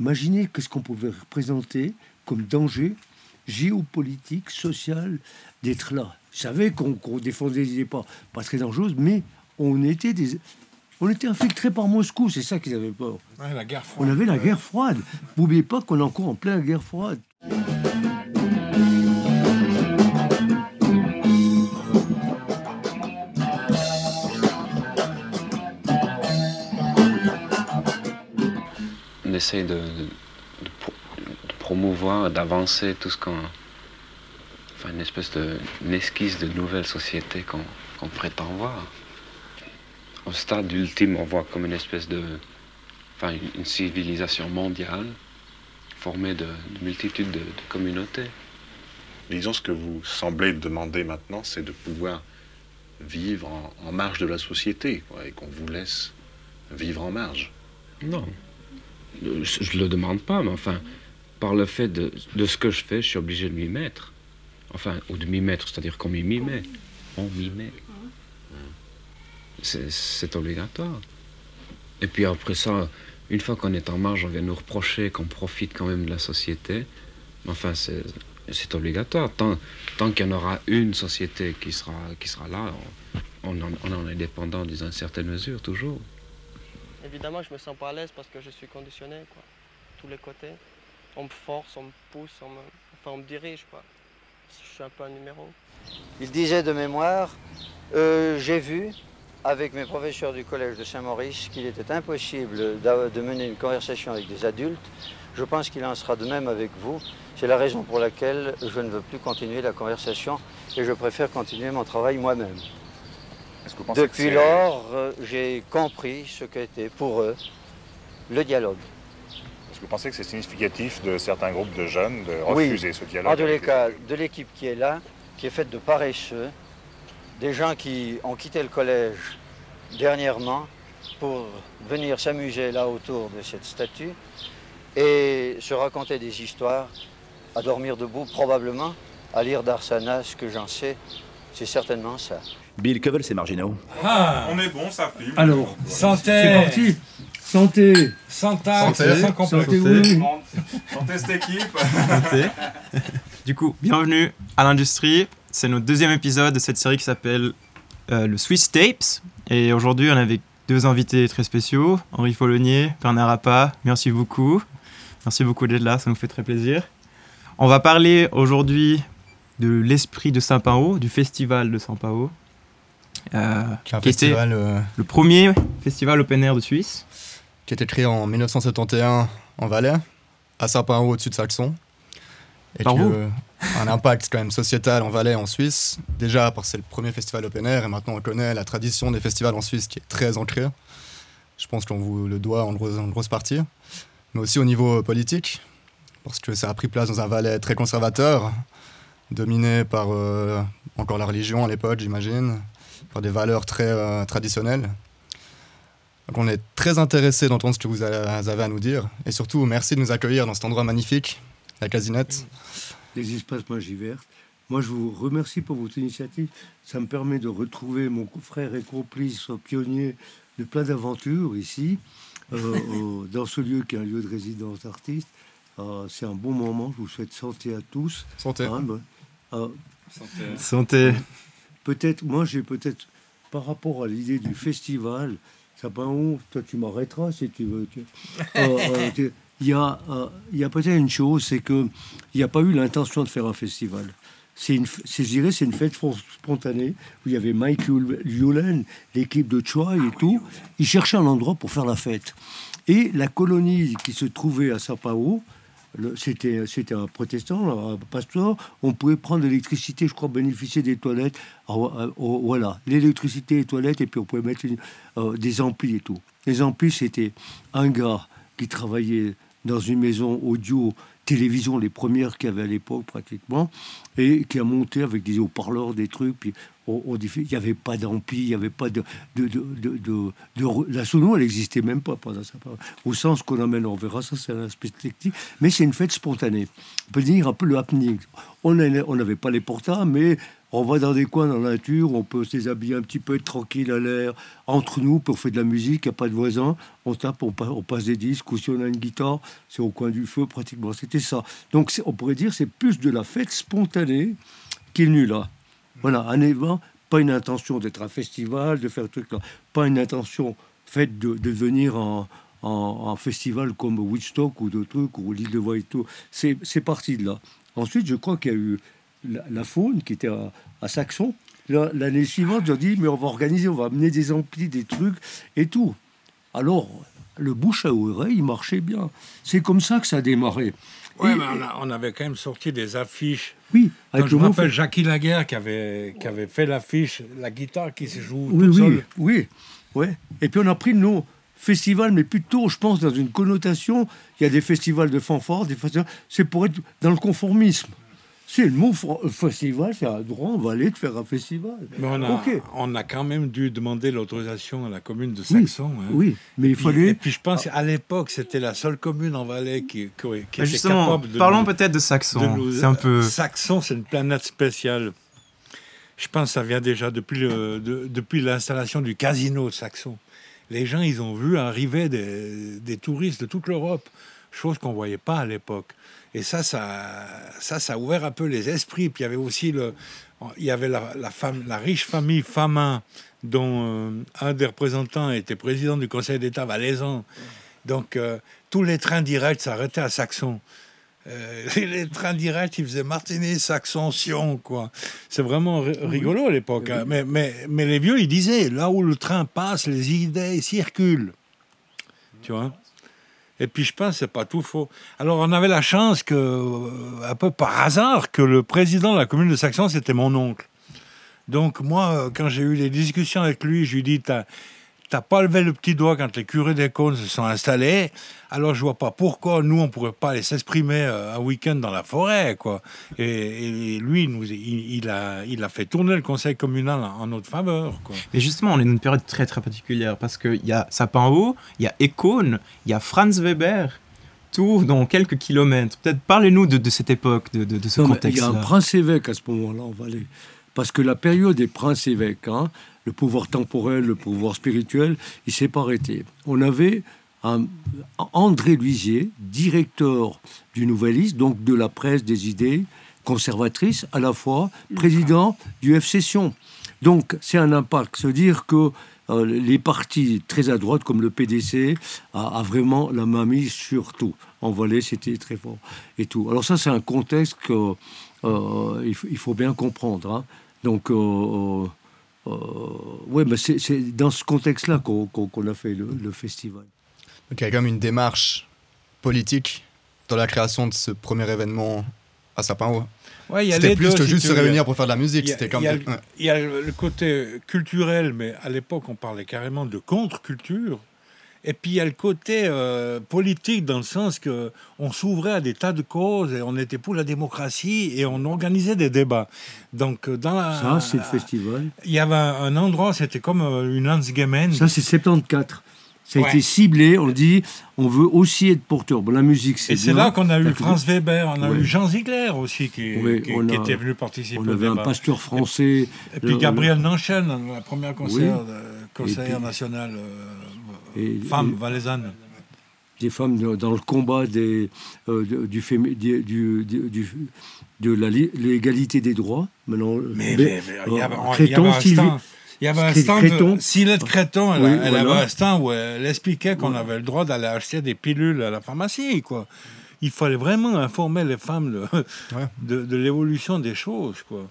imaginez qu'est-ce qu'on pouvait représenter comme danger géopolitique, social, d'être là. Je savais qu'on défendait des idées pas, pas très dangereuses, mais on était des, on était infiltrés par Moscou, c'est ça qu'ils avaient peur. la guerre froide. On avait la guerre froide. N'oubliez pas qu'on est encore en pleine guerre froide. Essaye de, promouvoir, d'avancer tout ce qu'on. Enfin, une espèce de. une esquisse de nouvelle société qu'on prétend voir au stade ultime, on voit comme une espèce de. Enfin, une, civilisation mondiale formée de, multitudes de, communautés. Disons, ce que vous semblez demander maintenant, c'est de pouvoir vivre en, marge de la société, et qu'on vous laisse vivre en marge. Non, je ne le demande pas, mais enfin, par le fait de, ce que je fais, je suis obligé de m'y mettre. Enfin, ou de m'y mettre, c'est-à-dire qu'on m'y met. On m'y met c'est obligatoire. Et puis après ça, une fois qu'on est en marge, on vient nous reprocher qu'on profite quand même de la société. Enfin, c'est obligatoire. Tant, tant qu'il y en aura une société qui sera, qui sera là, on, en, est dépendant dans une certaine mesure, toujours. Évidemment, je me sens pas à l'aise parce que je suis conditionné, quoi. Tous les côtés. On me force, on me pousse, on me, enfin, on me dirige, quoi. Je suis un peu un numéro. Il disait de mémoire, euh, j'ai vu, avec mes professeurs du collège de Saint-Maurice qu'il était impossible de mener une conversation avec des adultes. Je pense qu'il en sera de même avec vous. C'est la raison pour laquelle je ne veux plus continuer la conversation et je préfère continuer mon travail moi-même. Depuis lors, euh, j'ai compris ce qu'était pour eux le dialogue. Est-ce que vous pensez que c'est significatif de certains groupes de jeunes de refuser ce dialogue En tous les cas, de l'équipe qui est là, qui est faite de paresseux, des gens qui ont quitté le collège dernièrement pour venir s'amuser là autour de cette statue et se raconter des histoires, à dormir debout probablement, à lire d'Arsana, ce que j'en sais, c'est certainement ça. Bill, que veulent ces marginaux ah, On est bon, ça filme. Alors, santé C'est parti Santé Santé Santé sans Santé, santé cette équipe Santé Du coup, bienvenue à l'industrie. C'est notre deuxième épisode de cette série qui s'appelle euh, le Swiss Tapes. Et aujourd'hui, on avait deux invités très spéciaux, Henri Follonier, Bernard Appa. Merci beaucoup. Merci beaucoup d'être là, ça nous fait très plaisir. On va parler aujourd'hui de l'esprit de Saint-Pao, du festival de Saint-Pao. Euh, qui, était euh, le premier festival open air de Suisse. Qui a été créé en 1971 en Valais, à Saint-Pao au-dessus de Saxon. Et Par vous un impact quand même sociétal en Valais, en Suisse. Déjà parce que c'est le premier festival open air et maintenant on connaît la tradition des festivals en Suisse qui est très ancrée. Je pense qu'on vous le doit en grosse, en grosse partie. Mais aussi au niveau politique, parce que ça a pris place dans un Valais très conservateur, dominé par euh, encore la religion à l'époque, j'imagine, par des valeurs très euh, traditionnelles. Donc on est très intéressé d'entendre ce que vous avez à nous dire. Et surtout, merci de nous accueillir dans cet endroit magnifique, la Casinette des espaces magie verte. Moi, je vous remercie pour votre initiative. Ça me permet de retrouver mon frère et complice pionnier de plein d'aventures ici, euh, dans ce lieu qui est un lieu de résidence d'artistes. Euh, c'est un bon moment. Je vous souhaite santé à tous. Santé. Hein, ben, euh, santé. santé. Peut-être, moi, j'ai peut-être, par rapport à l'idée du festival, ça pas honte, toi, tu m'arrêteras si tu veux. il y a, euh, a peut-être une chose, c'est qu'il n'y a pas eu l'intention de faire un festival. C'est une, je dirais, c'est une fête spontanée où il y avait Mike Yulen, l'équipe de Choi et tout. Ils cherchaient un endroit pour faire la fête. Et la colonie qui se trouvait à Sao Paulo, c'était, un protestant, un pasteur. On pouvait prendre l'électricité, je crois, bénéficier des toilettes. Ah, euh, oh, voilà, l'électricité, les toilettes, et puis on pouvait mettre euh, des amplis et tout. Les amplis, c'était un gars qui travaillait dans une maison audio télévision, les premières qu'il y avait à l'époque pratiquement, et qui a monté avec des haut-parleurs, des trucs. Puis il n'y avait pas d'ampli, il n'y avait pas de, de, de, de, La sono, elle n'existait même pas. Au sens qu'on amène, on verra ça, c'est un aspect technique. Mais c'est une fête spontanée. On peut dire un peu le happening. On n'avait pas les portables, mais On va dans des coins dans la nature, on peut se déshabiller un petit peu, être tranquille à l'air, entre nous, pour faire de la musique, il n'y a pas de voisins, on tape, on, pa- on passe des disques, ou si on a une guitare, c'est au coin du feu, pratiquement. C'était ça. Donc on pourrait dire c'est plus de la fête spontanée qui est venue là. Voilà, un événement, pas une intention d'être un festival, de faire un truc pas une intention faite de, venir en, festival comme Woodstock ou d'autres trucs, ou l'île de. C'est c'est parti de là. Ensuite, je crois qu'il y a eu la, la faune qui était à, à Saxon. La- L'année suivante, j'ai dit, mais on va organiser, on va amener des amplis, des trucs et tout. Alors, le bouche à oreille, il marchait bien. C'est comme ça que ça a démarré. Et- mais on, a- on avait quand même sorti des affiches. Oui, avec je le me rappelle Jackie Laguerre qui avait, qui avait fait l'affiche, la guitare qui se joue Oui, toute oui, seule. oui, ouais. Et puis on a pris le nom festival, mais plutôt, je pense, dans une connotation. Il y a des festivals de fanfare, des festivals. C'est pour être dans le conformisme. C'est le mot festival, c'est un droit, on va aller de faire un festival. Mais on a, Ok. on a quand même dû demander l'autorisation à la commune de Oui, Saxon. hein. oui, mais il Puis- fallait- Et puis je pense qu'à l'époque, c'était la seule commune en Valais qui, qui, qui était capable de. parlons peut-être de Saxon. de nous- C'est un peu. Saxon, c'est une planète spéciale. Je pense que ça vient déjà depuis, le- de- depuis l'installation du casino de Saxon. Les gens, ils ont vu arriver des, des touristes de toute l'Europe, chose qu'on ne voyait pas à l'époque. Et ça, ça, ça, ça a ouvert un peu les esprits. Puis il y avait aussi le, il y avait la, la, femme, la riche famille Famin, dont euh, un des représentants était président du Conseil d'État valaisan. Donc euh, tous les trains directs s'arrêtaient à Saxon. Euh, les, les trains directs, ils faisaient Martigny, Saxon, Sion, quoi. C'est vraiment ri- rigolo à l'époque. hein. Mais, mais, mais les vieux, ils disaient, là où le train passe, les idées circulent. Tu vois? Et puis je pense c'est pas tout faux. Alors on avait la chance que, euh, un peu par hasard, que le président de la commune de Saxon, c'était mon oncle. Donc moi, euh, quand j'ai eu les discussions avec lui, je lui dis, t'as t'as pas levé le petit doigt quand les curés des cônes se sont installés, alors je vois pas pourquoi nous, on pourrait pas aller s'exprimer euh, un week-end dans la forêt, quoi. Et, et lui, il nous, il, il a, il a fait tourner le conseil communal en, en notre faveur, quoi. Mais justement, on est dans une période très très particulière parce qu'il y a Sapin Haut, il y a Econe, il y a Franz Weber, tout dans quelques kilomètres. Peut-être parlez-nous de, de cette époque, de, de, de ce mais Il y a un contexte-là. prince-évêque à ce moment-là en Valais. Parce que la période des princes-évêques, hein, le pouvoir temporel, le pouvoir spirituel, il s'est pas arrêté. On avait un, André Luisier, directeur du Nouvelliste, donc de la presse des idées conservatrices, à la fois président du F Session. Donc c'est un impact. Se dire que euh, les partis très à droite, comme le PDC, a, a vraiment la main mise sur tout. En Valais, c'était très fort. Et tout. Alors ça, c'est un contexte que euh, il faut bien comprendre. hein. Donc, euh, euh, euh, ouais, mais c'est dans ce contexte-là qu'on a fait le, le festival. Donc il y a quand même une démarche politique dans la création de ce premier événement à Sapin-Haut. Ouais, il y a C'était plus deux, que si juste se réunir pour faire de la musique. Il y a- il y a- ouais. Il y a le le côté culturel, mais à l'époque, on parlait carrément de contre-culture. Et puis il y a le côté euh, politique dans le sens que on s'ouvrait à des tas de causes et on était pour la démocratie et on organisait des débats. Donc euh, dans la, Ça, c'est le festival. il y avait un, un endroit, c'était comme euh, une Landsgemeinde. Ça, c'est 74. Ça a Ouais. été ciblé. On dit, on veut aussi être porteur. Bon, la musique, c'est Et c'est là qu'on a eu Franz Weber, on a Ouais. eu Jean Ziegler aussi qui, Oui, qui- on qui a- était venu participer On au avait un pasteur français. Et puis le- Gabriel Nanchen, la première conseillère, Oui. conseillère nationale euh, Et- femme et- valaisanne. des femmes dans, dans le combat des, euh, de- du, fémi- du, du- du- du- de la li- l'égalité des droits. Maintenant, Mais, mais- mais- mais il y avait, euh, il y avait un Sylvie- stand. Il y avait un Cré- stand Créton. Silette Créton, elle, Oui, elle voilà. avait un stand où elle expliquait qu'on avait le droit d'aller acheter des pilules à la pharmacie, quoi. Il fallait vraiment informer les femmes de, Ouais. de, de l'évolution des choses, quoi.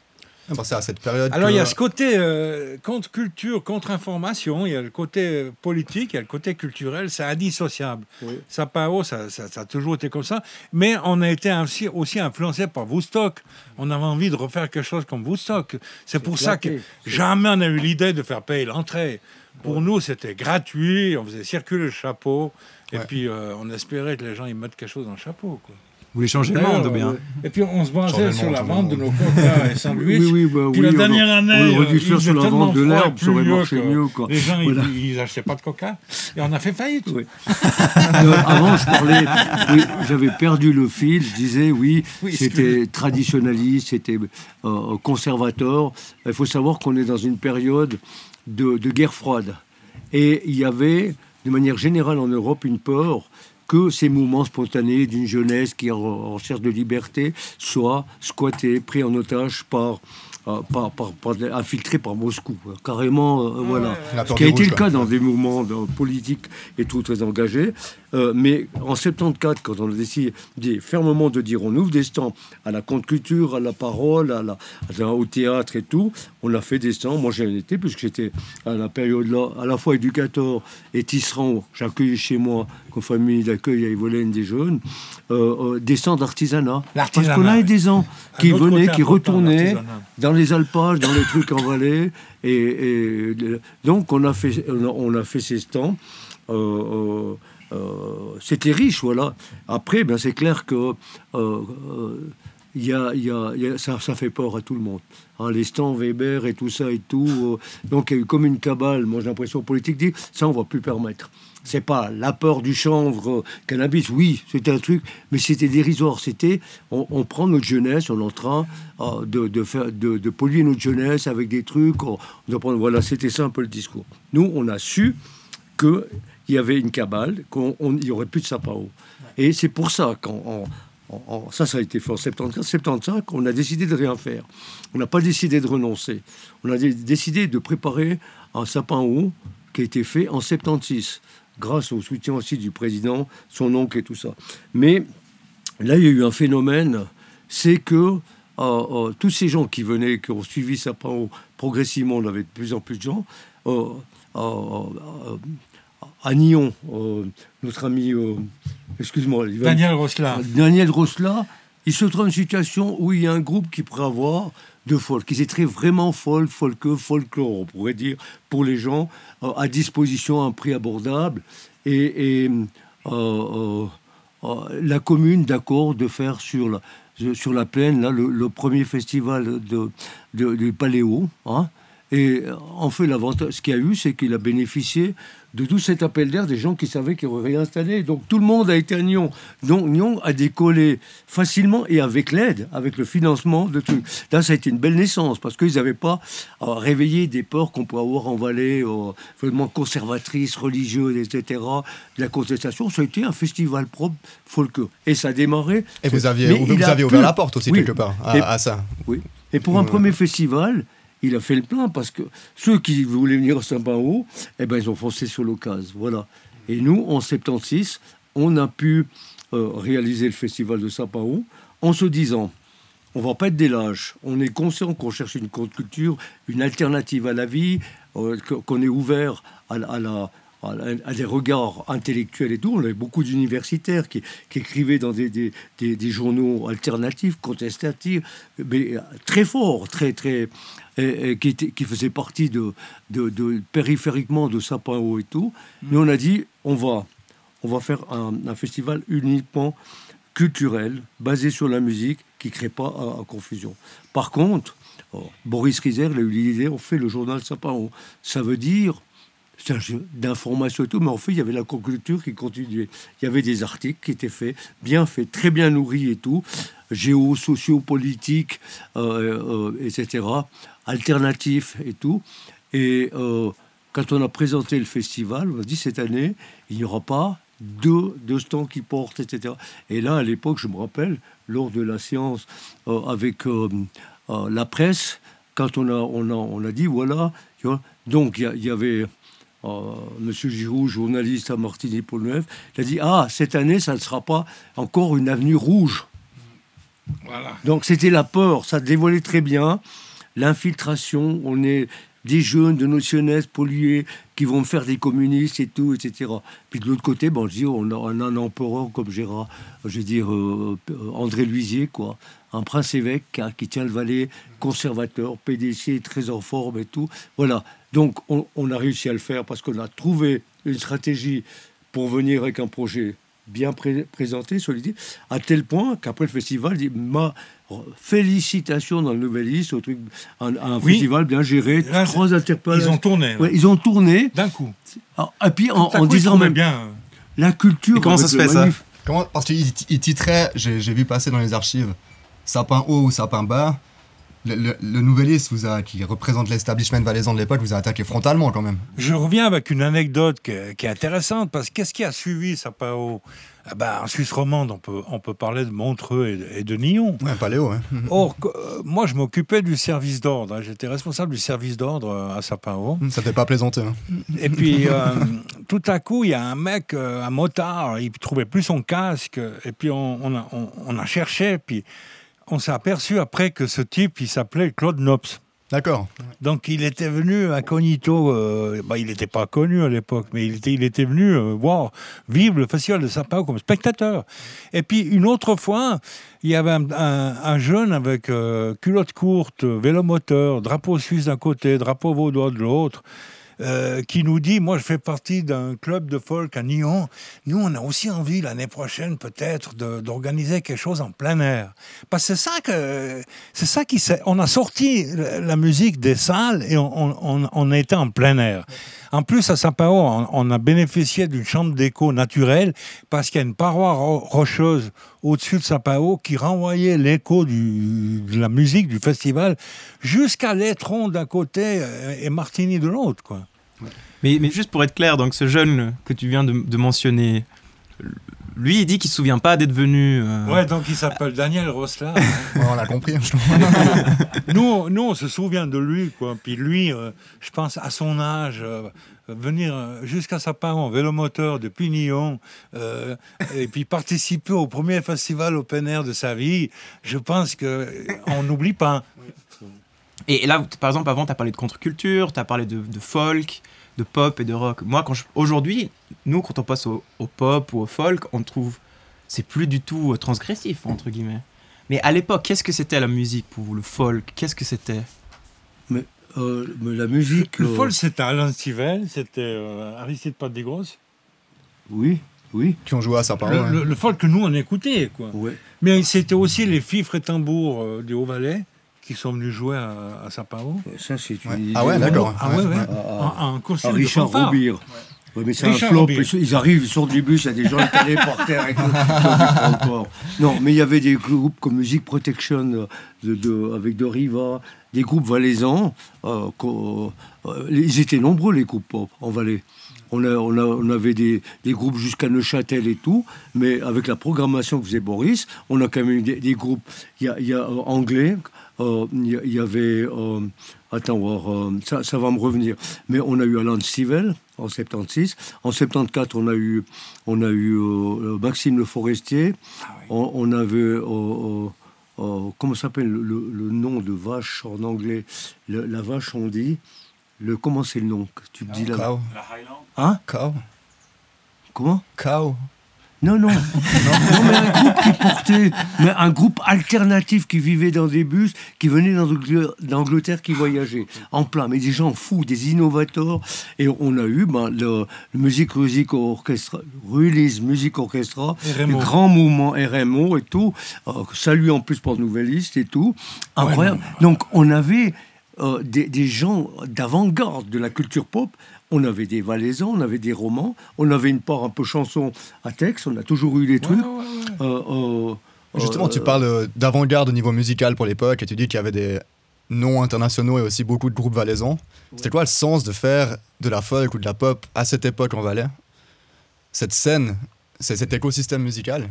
À cette période. Alors que- il y a ce côté euh, contre-culture, contre-information, il y a le côté euh, politique, il y a le côté culturel, c'est indissociable. Oui. Ça, pas haut, ça, ça, ça a toujours été comme ça. Mais on a été aussi, aussi influencé par Woodstock. On avait envie de refaire quelque chose comme Woodstock. C'est pour ça que jamais on a eu l'idée de faire payer l'entrée. Pour nous, c'était gratuit, on faisait circuler le chapeau, et puis euh, on espérait que les gens y mettent quelque chose dans le chapeau. Quoi. Vous voulez changer le monde ou bien euh, Et puis on se basait sur la vente de nos coca et sandwichs. Oui, oui, bah Puis oui, la dernière année, on aurait dû euh, sur la vente de l'herbe, ça aurait marché que mieux, quoi. Les gens, Voilà. ils, ils achetaient pas de coca. Et on a fait faillite. Oui. Euh, avant, je parlais, oui, j'avais perdu le fil. Je disais, oui, Oui, c'était traditionnaliste, c'était euh, conservateur. Il faut savoir qu'on est dans une période de, de guerre froide. Et il y avait, de manière générale en Europe, une peur que ces mouvements spontanés d'une jeunesse qui est en recherche de liberté soient squattés, pris en otage par, euh, par, par, par- infiltrés par Moscou. Carrément, euh, voilà. Ce qui a été le cas dans des mouvements de- politiques et tout très engagés. Euh, mais en 74, quand on a décidé fermement de dire on ouvre des stands à la contre-culture, à la parole, à la, à la- au théâtre et tout, on a fait des stands. Moi, j'en étais, puisque j'étais à la période-là, à la fois éducateur et tisserand. J'accueillais chez moi, comme famille d'accueil à Yvelines des jeunes, euh, euh, des stands d'artisanat. Parce qu'on avait oui. des gens qui venaient, qui retournaient dans les alpages, dans les trucs en vallée. Et, et donc, on a fait, on a, on a fait ces stands. Euh, euh, C'était riche, voilà. Après, ben, c'est clair que euh, euh, ça, fait peur à tout le monde. Hein, les stands Weber et tout ça et tout. euh, donc, il y a eu comme une cabale, moi j'ai l'impression politique, dit ça, on va plus permettre. C'est pas la peur du chanvre, euh, cannabis, oui, c'était un truc, mais c'était dérisoire. C'était, on, prend notre jeunesse, on est en train euh, de, de, faire, de, polluer notre jeunesse avec des trucs. On, on prendre- voilà, c'était ça un peu le discours. Nous, on a su qu'il y avait une cabale, qu'il n'y aurait plus de sapin haut. Et c'est pour ça qu'en en- en- ça, ça a été fait en 74, 75, on a décidé de rien faire. On n'a pas décidé de renoncer. On a dé- décidé de préparer un sapin haut qui a été fait en 76, grâce au soutien aussi du président, son oncle et tout ça. Mais là, il y a eu un phénomène, c'est que euh, euh, tous ces gens qui venaient, qui ont suivi Sapin haut, progressivement, on avait de plus en plus de gens. euh, à Nyon, euh, notre ami, euh, excuse-moi, Daniel Rosselin. Daniel Rosselin, il se trouve dans une situation où il y a un groupe qui pourrait avoir de folk, qui est très vraiment folk, folk, folklore, on pourrait dire, pour les gens, euh, à disposition à un prix abordable. Et, et, euh, la commune, d'accord, de faire sur la, sur la plaine là, le, le premier festival de, de, du Paléo. hein. Et euh, en fait, l'avantage, ce qu'il y a eu, c'est qu'il a bénéficié de tout cet appel d'air des gens qui savaient qu'ils auraient réinstallé. Donc tout le monde a été à Nyon. Donc Nyon a décollé facilement et avec l'aide, avec le financement de trucs. Là, ça a été une belle naissance parce qu'ils n'avaient pas euh, réveillé des peurs qu'on peut avoir en vallée, euh, vraiment conservatrices, religieuses, etc. De la contestation, ça a été un festival propre folk. Et ça a démarré. Et vous aviez, vous, vous a aviez ouvert pu- la porte aussi, quelque part, à, Et- à ça. oui. Et pour un Ouais. premier festival, il a fait le plein parce que ceux qui voulaient venir à Saint-Pao, eh ben, ils ont foncé sur l'occasion. Voilà. Et nous, en 76, on a pu euh, réaliser le festival de Saint-Pao en se disant on va pas être des lâches. On est conscient qu'on cherche une contre-culture, une alternative à la vie, euh, qu'on est ouvert à, la- à des regards intellectuels et tout. On avait beaucoup d'universitaires qui, écrivaient dans des- des journaux alternatifs, contestatifs, mais euh, très forts, très, très, et- et qui, faisaient partie de, de, de- périphériquement de Sapin-Haut et tout. Mais on a dit, on va, on va faire un, un festival uniquement culturel, basé sur la musique, qui ne crée pas à, à confusion. Par contre, oh, Boris Rizer, il a eu l'idée, on fait le journal Sapin-Haut. Ça veut dire c'est un jeu d'information et tout, mais en fait, il y avait la culture qui continuait. Il y avait des articles qui étaient faits, bien faits, très bien nourris et tout, géo, sociopolitiques, euh, euh, etc., alternatifs et tout. Et euh, quand on a présenté le festival, on a dit cette année, il n'y aura pas deux, deux stands qui portent, etc. Et là, à l'époque, je me rappelle, lors de la séance euh, avec euh, la presse, quand on a, on a, on a dit, voilà, donc il y avait euh, Monsieur Giroud, journaliste à Martigny-Pont-Neuf, il a dit, ah, cette année, ça ne sera pas encore une avenue rouge. Voilà. Donc c'était la peur, ça dévoilait très bien l'infiltration. On est des jeunes de nos jeunesses pollués qui vont faire des communistes et tout, etc. Puis de l'autre côté, bon, je on a, un empereur comme Gérard, je veux dire euh, euh, André Luisier, quoi, un prince évêque hein, qui tient le Valais, conservateur, PDC, très en forme et tout. Voilà. Donc on, a réussi à le faire parce qu'on a trouvé une stratégie pour venir avec un projet bien pré- présenté, solide, à tel point qu'après le festival, dit ma félicitations dans le Nouvelliste, au truc, un, un Oui. festival bien géré, Là, trois interpellations. Ils ont tourné. Ouais, ils ont tourné. D'un coup. Ah, Et puis en, coup, disant même bien. euh, la culture. Et comment ça se fait, ça Comment Parce qu'il il titrait, j'ai vu passer dans les archives, sapin haut ou sapin bas. Le, le, le Nouvelliste vous a, qui représente l'establishment valaisan de l'époque vous a attaqué frontalement quand même. Je reviens avec une anecdote qui est, qui est intéressante parce que qu'est-ce qui a suivi Sapao ah ben, En Suisse romande, on peut, on peut parler de Montreux et de, et de Nyon. Ouais, Paléo, hein. Or, euh, moi, je m'occupais du service d'ordre. hein. J'étais responsable du service d'ordre euh, à Sapao. Ça fait pas plaisanter. hein. Et puis, euh, tout à coup, il y a un mec, un motard, il trouvait plus son casque. Et puis, on, on a, on- on a cherché. Puis, on s'est aperçu après que ce type, il s'appelait Claude Nops. D'accord. Donc, il était venu incognito. euh, bah, il n'était pas connu à l'époque, mais il était, venu euh, voir, vivre le festival de Sapao comme spectateur. Et puis, une autre fois, il y avait un jeune avec euh, culotte courte, vélo moteur, drapeau suisse d'un côté, drapeau vaudois de l'autre. Euh, qui nous dit, moi je fais partie d'un club de folk à Nyon, nous on a aussi envie l'année prochaine peut-être d'organiser quelque chose en plein air. Parce que c'est ça que c'est ça qui on a sorti la musique des salles et on, on, on- été en plein air. En plus à Sapao, on, a bénéficié d'une chambre d'écho naturelle parce qu'il y a une paroi ro- rocheuse au-dessus de Sapao qui renvoyait l'écho de la musique du festival jusqu'à l'étron d'un côté euh, et Martini de l'autre. Mais, juste pour être clair, donc ce jeune que tu viens de mentionner, lui, il dit qu'il se souvient pas d'être venu. euh, Ouais, donc il s'appelle Daniel Rosla. Ouais, on l'a compris. hein, je nous, nous, on se souvient de lui, quoi. Puis lui, euh, je pense, à son âge, euh, venir jusqu'à sa part en vélomoteur depuis Nyon, euh, et puis participer au premier festival open air de sa vie, je pense que on n'oublie pas. Et là, par exemple, avant, tu as parlé de contre-culture, tu as parlé de, de folk, de pop et de rock. Moi, quand je- aujourd'hui, nous, quand on passe au, au pop ou au folk, on trouve c'est plus du tout euh, transgressif, entre guillemets. Mais à l'époque, qu'est-ce que c'était la musique pour vous, le folk? Qu'est-ce que c'était? Mais, euh, mais la musique. Le euh, folk, c'était Alain Stivell, c'était euh, Aristide Padigros. Oui, oui. Qui ont joué à Sapin Le, haut. hein. le- le folk que nous, on écoutait, quoi. Ouais. Mais c'était aussi les fifres et tambours euh, du Haut-Valais qui sont venus jouer à, à Sapao. Ça, c'est une Ouais. idée Ah ouais, d'accord. Ah ouais. Ah, costume Ah, de fanfare. Mais c'est un flop. Ils, arrivent, ils sortent du bus, il y a des gens par terre et tout. Non, mais il y avait des groupes comme Music Protection euh, de, de- avec De Riva, des groupes valaisans. euh, euh, ils étaient nombreux, les groupes pop en Valais. On, a, on, a- on avait des, des groupes jusqu'à Neuchâtel et tout, mais avec la programmation que faisait Boris, on a quand même eu des, des groupes. Il y y a, euh, anglais, euh, il y il y avait. euh, attends, voir, euh, ça, ça va me revenir. Mais on a eu Alan Stivell en 76. En 74, on a eu, on a eu euh, Maxime Le Forestier. on, on avait. euh, euh, euh, comment s'appelle le, le- le nom de vache en anglais? Le- La vache, on dit. Le, comment c'est le nom que tu me dis là Cow. La Highland Hein? Cow. Comment? Cow. Non, non. non, mais un groupe qui portait. Mais un groupe alternatif qui vivait dans des bus, qui venait d'Angl- d'Angleterre, qui voyageait en plein. Mais des gens fous, des innovateurs. Et on a eu ben, le, le Music Music Orchestra, Release Music Orchestra, le grand mouvement RMO et tout. Euh, salut en plus pour Nouvelliste et tout. Incroyable. Donc on avait euh, des, des gens d'avant-garde de la culture pop. On avait des valaisans, on avait des romans, on avait une part un peu chanson à texte, on a toujours eu des trucs. Euh, euh, Justement, tu euh, parles euh, d'avant-garde au niveau musical pour l'époque et tu dis qu'il y avait des noms internationaux et aussi beaucoup de groupes valaisans. C'était quoi le sens de faire de la folk ou de la pop à cette époque en Valais? Cette scène, c'est cet écosystème musical?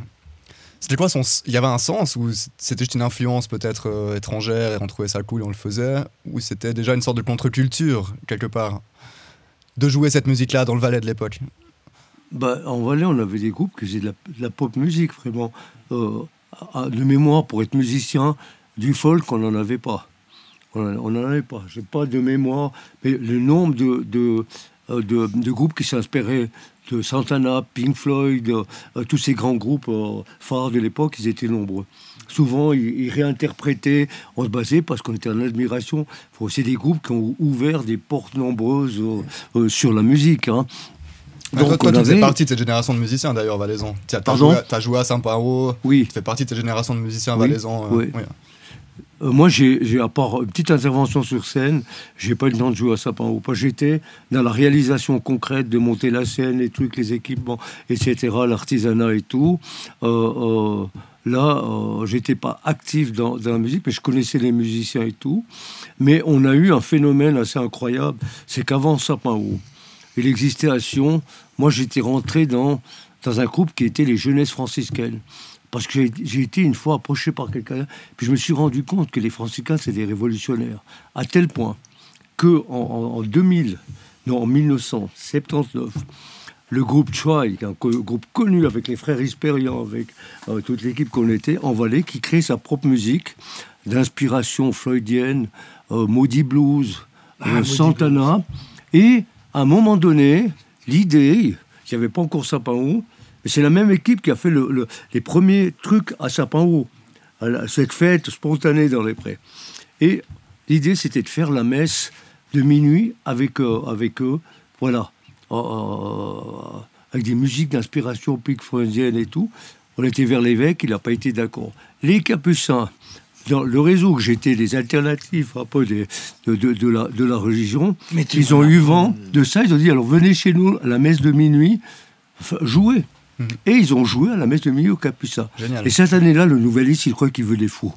C'était quoi son. Il y avait un sens ou c'était juste une influence peut-être euh, étrangère et on trouvait ça cool et on le faisait? Ou c'était déjà une sorte de contre-culture quelque part? De jouer cette musique-là dans le Valais de l'époque Bah, en Valais, on avait des groupes qui faisaient de la, pop musique, vraiment. Euh, de mémoire, pour être musicien, du folk, on n'en avait pas. On n'en avait pas. J'ai pas de mémoire. Mais le nombre de, euh, de, de groupes qui s'inspiraient de Santana, Pink Floyd, euh, tous ces grands groupes phares de l'époque, ils étaient nombreux. Souvent, ils, ils réinterprétaient, on se basait parce qu'on était en admiration. C'est des groupes qui ont ouvert des portes nombreuses euh, euh, sur la musique. hein. Donc, toi, on tu fais partie de cette génération de musiciens d'ailleurs, valaisan. Tu as, Pardon joué, à Saint-Pao, Oui. tu fais partie de cette génération de musiciens Oui, valaisans. euh, oui. oui. Euh, moi, j'ai, à part une petite intervention sur scène, j'ai pas eu le temps de jouer à pas. J'étais dans la réalisation concrète de monter la scène, les trucs, les équipements, etc., l'artisanat et tout. Euh, là, euh, j'étais pas actif dans, la musique, mais je connaissais les musiciens et tout. Mais on a eu un phénomène assez incroyable, c'est qu'avant Sapin haut, il existait à Sion. Moi, j'étais rentré dans, dans un groupe qui était les Jeunesses franciscaines. Parce que j'ai- été une fois approché par quelqu'un, puis je me suis rendu compte que les franciscains, c'est des révolutionnaires. À tel point que en- en 2000, non, en 1979, le groupe Choi, un groupe connu avec les frères Hispérian, avec euh, toute l'équipe qu'on était, en Valais, qui crée sa propre musique d'inspiration floydienne, euh, Maudit Blues, Ah, euh, Santana. Et à un moment donné, l'idée, il n'y avait pas encore Sapin Haut, mais c'est la même équipe qui a fait le- le- les premiers trucs à Sapin Haut, à la- cette fête spontanée dans les prés. Et l'idée, c'était de faire la messe de minuit avec, euh, avec eux, voilà, avec des musiques d'inspiration pique et tout. On était vers l'évêque, il n'a pas été d'accord. Les capucins, dans le réseau que j'étais, les alternatifs un peu des- de, de- de la, de la religion, Mais ils ont eu vent de ça. Ils ont dit alors venez chez nous à la messe de minuit, f- jouer. Et ils ont joué à la messe de minuit au Capucin. Génial. Et cette année-là, le nouveliste, il croit qu'il veut des fous.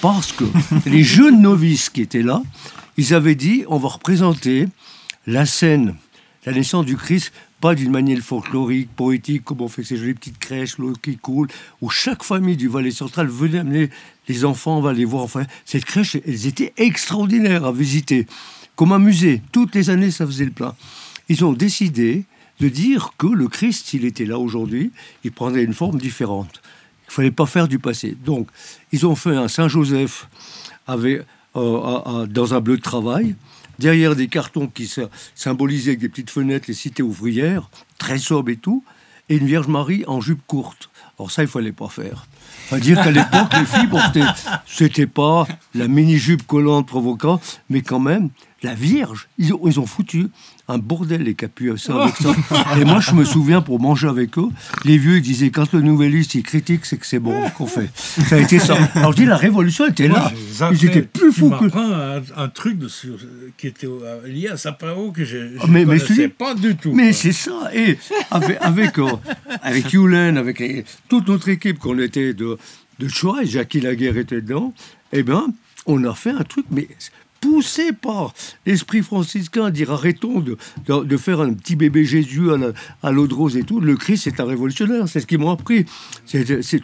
Parce que les jeunes novices qui étaient là, ils avaient dit on va représenter la scène, la naissance du Christ, pas d'une manière folklorique, poétique, comme on fait ces jolies petites crèches, l'eau qui coule, où chaque famille du Valais central venait amener les enfants, on va les voir. Enfin, cette crèche, elles étaient extraordinaires à visiter, comme un musée. Toutes les années, ça faisait le plein. Ils ont décidé de dire que le Christ, s'il était là aujourd'hui, il prendrait une forme différente. Il fallait pas faire du passé. Donc, ils ont fait un Saint-Joseph euh, dans un bleu de travail, derrière des cartons qui sy- symbolisaient avec des petites fenêtres les cités ouvrières, très sobres et tout, et une Vierge Marie en jupe courte. Alors ça, il fallait pas faire. Faut dire qu'à l'époque, les filles portaient, c'était pas la mini-jupe collante provocante, mais quand même, la Vierge, ils ont foutu un bordel, les capucins, avec ça. Et moi, je me souviens, pour manger avec eux, les vieux, ils disaient, quand le nouveliste, il critique, c'est que c'est bon qu'on fait. Ça a été ça. Alors je dis, la révolution était là. Ils étaient plus fous que... un, un truc de, sur- qui était euh, lié à Sapao que je Ah, mais- ne mais connaissais dis- pas du tout. Mais c'est ça. Et avec, avec, euh, avec Yulen, avec les- toute notre équipe qu'on était de, de Choix, et Jackie Laguerre était dedans, eh bien, on a fait un truc, mais poussé par l'esprit franciscain, dire arrêtons de, faire un petit bébé Jésus à, l'eau de rose et tout. Le Christ est un révolutionnaire, c'est ce qu'ils m'ont appris.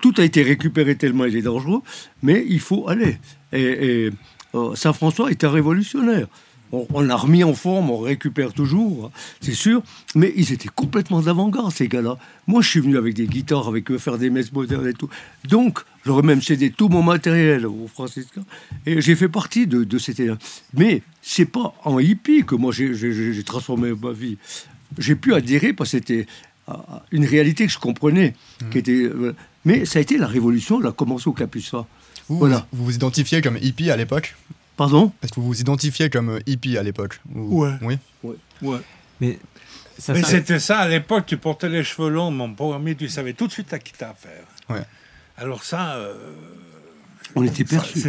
Tout a été récupéré tellement il est dangereux, mais il faut aller. Et, euh, Saint François est un révolutionnaire. On, on l'a remis en forme, on récupère toujours, hein, c'est sûr. Mais ils étaient complètement d'avant-garde, ces gars-là. Moi, je suis venu avec des guitares, avec eux, faire des messes modernes et tout. Donc, j'aurais même cédé tout mon matériel aux franciscains. Et j'ai fait partie de, de cet élan. Mais c'est pas en hippie que moi, j'ai- transformé ma vie. J'ai pu adhérer parce que c'était à- à une réalité que je comprenais. Qui était, euh, mais ça a été la révolution, elle a commencé au Capucin. Vous, Voilà. vous vous identifiez comme hippie à l'époque? Pardon Est-ce que vous vous identifiez comme euh, hippie à l'époque Ou- Ouais. Oui. Ouais. Mais ça, Mais ça- c'était ça à l'époque, tu portais les cheveux longs, mon premier, tu savais tout de suite à qui t'as affaire. Ouais. Alors ça, euh, On était perçus.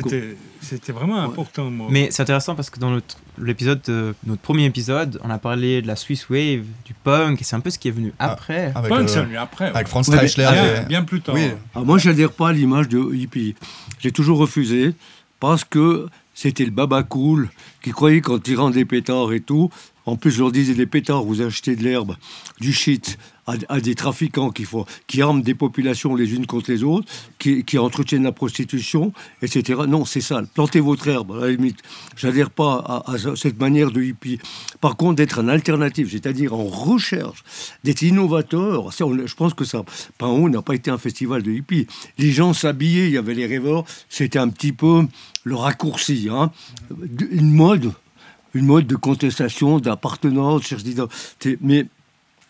c'était, vraiment important. moi. Mais c'est intéressant parce que dans notre, l'épisode, de- notre premier épisode, on a parlé de la Swiss Wave, du punk, et c'est un peu ce qui est venu Ah. après. Avec, Punk, euh, c'est venu après. avec ouais. Franz Ouais, Streichler. bien, et- bien plus tard. Oui. Ah, moi, j'adhère pas à l'image de hippie. J'ai toujours refusé parce que c'était le baba cool qui croyait qu'en tirant des pétards et tout, en plus, je leur disais des pétards, vous achetez de l'herbe, du shit à, des trafiquants qui, font, qui arment des populations les unes contre les autres, qui, entretiennent la prostitution, etc. Non, c'est sale. Plantez votre herbe, à la limite. J'adhère pas à, cette manière de hippie. Par contre, d'être un alternatif, c'est-à-dire en recherche, d'être innovateur, ça, on- je pense que ça, Paon n'a pas été un festival de hippie. Les gens s'habillaient, il y avait les rêveurs, c'était un petit peu le raccourci, hein. une mode, une mode de contestation, d'appartenance, cherche d'identité. Mais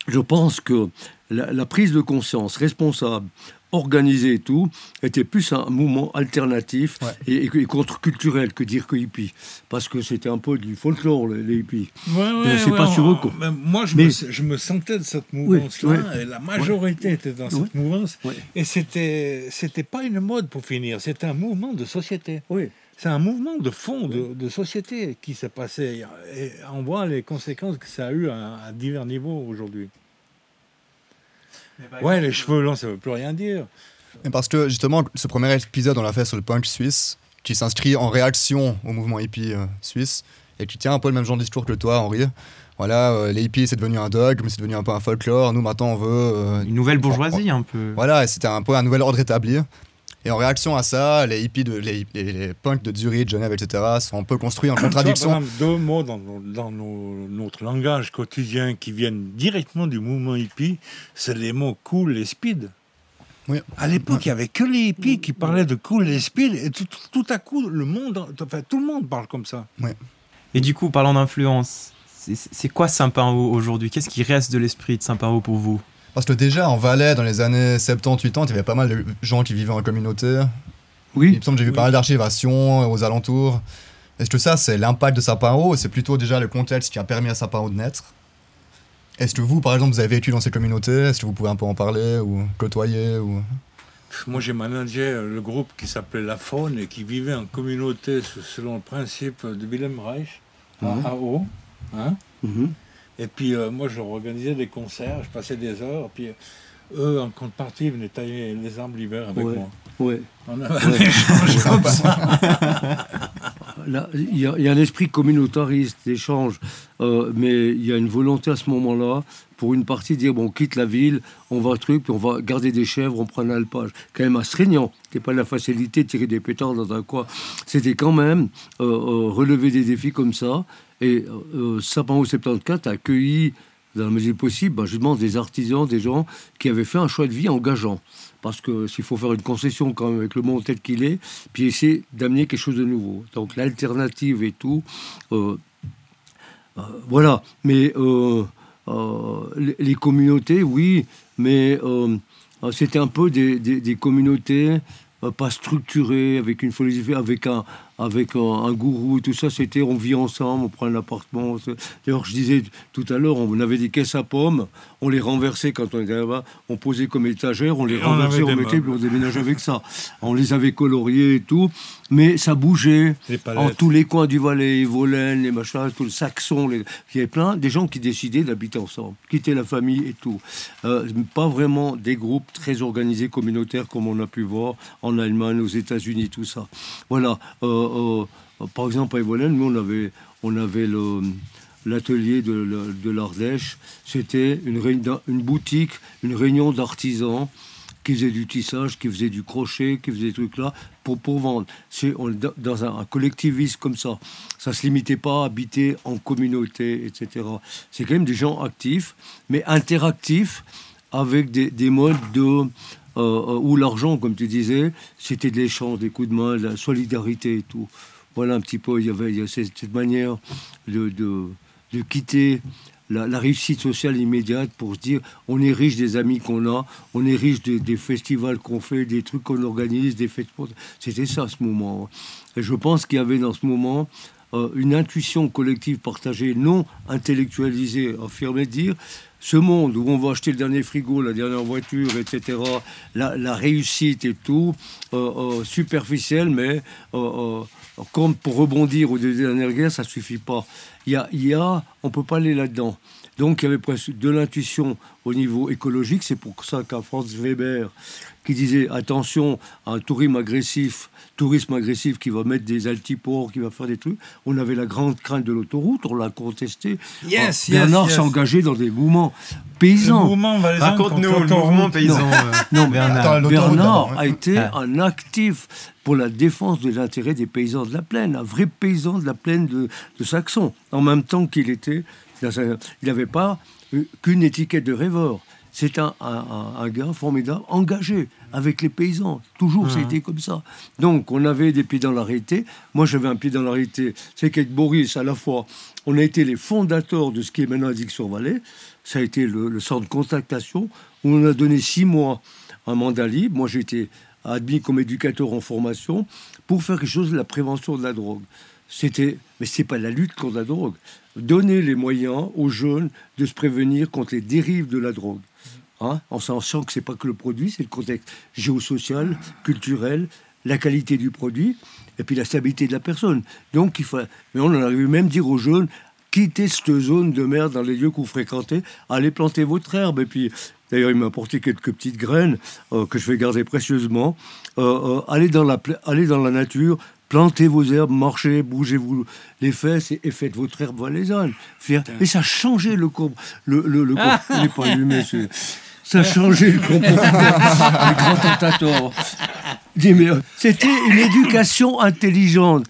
je pense que la, la prise de conscience responsable organisé et tout, était plus un mouvement alternatif Ouais. et, contre-culturel que dire que hippie. Parce que c'était un peu du folklore, les, hippies. Ouais, Mais c'est pas sur eux, Moi, je, Mais- me, je me sentais de cette mouvance-là, ouais. la majorité était dans cette mouvance. Ouais. Et c'était, c'était pas une mode pour finir, c'était un mouvement de société. Oui. C'est un mouvement de fond, de, de société qui s'est passé. Et on voit les conséquences que ça a eu à, à divers niveaux aujourd'hui. Ouais, les cheveux longs, ça veut plus rien dire. Et parce que justement, ce premier épisode, on l'a fait sur le punk suisse, qui s'inscrit en réaction au mouvement hippie euh, suisse, et qui tient un peu le même genre de discours que toi, Henri. Voilà, euh, les hippies, c'est devenu un dogme, c'est devenu un peu un folklore. Nous, maintenant, on veut. euh, Une nouvelle bourgeoisie, un peu. Voilà, et c'était un peu un nouvel ordre établi. Et en réaction à ça, les hippies, de, les, les- les punks de Zurich, Genève, etc., sont un peu construits en vois, contradiction. par exemple, deux mots dans, nos- dans nos- notre langage quotidien qui viennent directement du mouvement hippie, c'est les mots cool et speed. Oui. À l'époque, il n'y avait que les hippies qui parlaient de cool et speed, et tout, tout à coup, le monde, enfin, tout le monde parle comme ça. Et du coup, parlant d'influence, c'est- c'est quoi Saint-Paro aujourd'hui? Qu'est-ce qui reste de l'esprit de Saint-Paro pour vous? Parce que déjà, en Valais, dans les années 70-80, il y avait pas mal de gens qui vivaient en communauté. Il Oui, me semble que j'ai vu pas mal d'archivations aux alentours. Est-ce que ça, c'est l'impact de Saparo ou c'est plutôt déjà le contexte qui a permis à Saparo de naître Est-ce que vous, par exemple, vous avez vécu dans ces communautés? Est-ce que vous pouvez un peu en parler ou côtoyer ou... Moi, j'ai managé le groupe qui s'appelait La Faune et qui vivait en communauté se- selon le principe de Wilhelm Reich, à Mhm. à Haut. Hein. Et puis, euh, moi, je organisais des concerts, je passais des heures, puis euh, eux, en contrepartie, ils venaient tailler les arbres l'hiver avec Ouais. moi. ouais. On avait un échange comme ça. Il y, a- un esprit communautariste d'échange, euh, mais il y a une volonté à ce moment-là, pour une partie, de dire bon, on quitte la ville, on va truc, on va garder des chèvres, on prend un alpage. Quand même astreignant. C'était pas la facilité de tirer des pétards dans un coin. C'était quand même euh, euh, relever des défis comme ça. Et Sapin au 74 a accueilli, dans la mesure possible, ben, justement des artisans, des gens qui avaient fait un choix de vie engageant. Parce que s'il faut faire une concession quand même avec le monde tel qu'il est, puis essayer d'amener quelque chose de nouveau. Donc l'alternative et tout, euh, euh, voilà. Mais euh, les, communautés, oui, mais c'était un peu des, des- communautés pas structurées, avec une philosophie, avec un, avec un, un gourou, tout ça, c'était on vit ensemble, on prend un appartement. D'ailleurs, je disais tout à l'heure, on avait des caisses à pommes, on les renversait quand on était là-bas, on posait comme étagère, on les Et on renversait, on des mettait, puis on déménageait avec ça. On les avait coloriés et tout, mais ça bougeait. En tous les coins du Valais, Volaines, les machins, tout le Saxon, les... il y avait plein des gens qui décidaient d'habiter ensemble, quitter la famille et tout. Euh, pas vraiment des groupes très organisés communautaires comme on a pu voir en Allemagne, aux États-Unis, tout ça. Voilà. Euh, euh, par exemple, à Volaines, nous, on avait, l'atelier de, l'Ardèche, c'était une, boutique, une réunion d'artisans qui faisaient du tissage, qui faisaient du crochet, qui faisaient des trucs là pour, vendre. C'est dans- un, collectivisme comme ça. Ça se limitait pas à habiter en communauté, etc. C'est quand même des gens actifs, mais interactifs avec des, des modes de où l'argent, comme tu disais, c'était de l'échange, des coups de main, de la solidarité et tout. Voilà un petit peu, il y avait, cette, manière de, quitter la, la réussite sociale immédiate pour se dire on est riche des amis qu'on a, on est riche des, des festivals qu'on fait, des trucs qu'on organise, des fêtes. C'était ça ce moment. Et je pense qu'il y avait dans ce moment euh, une intuition collective partagée, non intellectualisée, affirmée, de dire ce monde où on va acheter le dernier frigo, la dernière voiture, etc., la, réussite et tout, euh, euh, superficielle, mais comme pour rebondir aux deux dernières guerres, ça suffit pas. Il y a, y a on peut pas aller là-dedans. Donc il y avait presque de l'intuition au niveau écologique. C'est pour ça qu'à Franz Weber, qui disait attention à un tourisme agressif, tourisme agressif qui va mettre des altiports, qui va faire des trucs. On avait la grande crainte de l'autoroute, on l'a contesté. Yes, Euh, Bernard yes, s'est yes. engagé dans des mouvements paysans. Raconte-nous le mouvement paysan. euh, Non, mais Bernard. Attends, Bernard d'abord, a hein. été Ah. un actif pour la défense de l'intérêt des paysans de la plaine, un vrai paysan de la plaine de, de Saxon, en même temps qu'il était. Il n'avait pas eu qu'une étiquette de rêveur. C'est un, un- un- un gars formidable, engagé avec les paysans. Toujours, ça a été comme ça. Donc, on avait des pieds dans la réalité. Moi, j'avais un pied dans la réalité. C'est qu'avec Boris, à la fois, on a été les fondateurs de ce qui est maintenant Addiction Vallée. Ça a été le, le centre de contactation où on a donné six mois à un mandat libre. Moi, j'ai été admis comme éducateur en formation pour faire quelque chose de la prévention de la drogue. C'était, mais c'est pas la lutte contre la drogue. Donner les moyens aux jeunes de se prévenir contre les dérives de la drogue. Hein, en sachant que c'est pas que le produit, c'est le contexte géosocial, culturel, la qualité du produit et puis la stabilité de la personne. Donc il faut, mais on en arrive même dire aux jeunes quittez cette zone de merde dans les lieux que vous fréquentez, allez planter votre herbe. Et puis, d'ailleurs, il m'a apporté quelques petites graines euh, que je vais garder précieusement. Euh, euh, dans la, allez dans la nature, plantez vos herbes, marchez, bougez-vous les fesses et, faites votre herbe valaisanne. Et ça a changé le corps. Le, le, le corps, il n'est pas allumé, ça a changé le comportement du grand tentateur. C'était une éducation intelligente.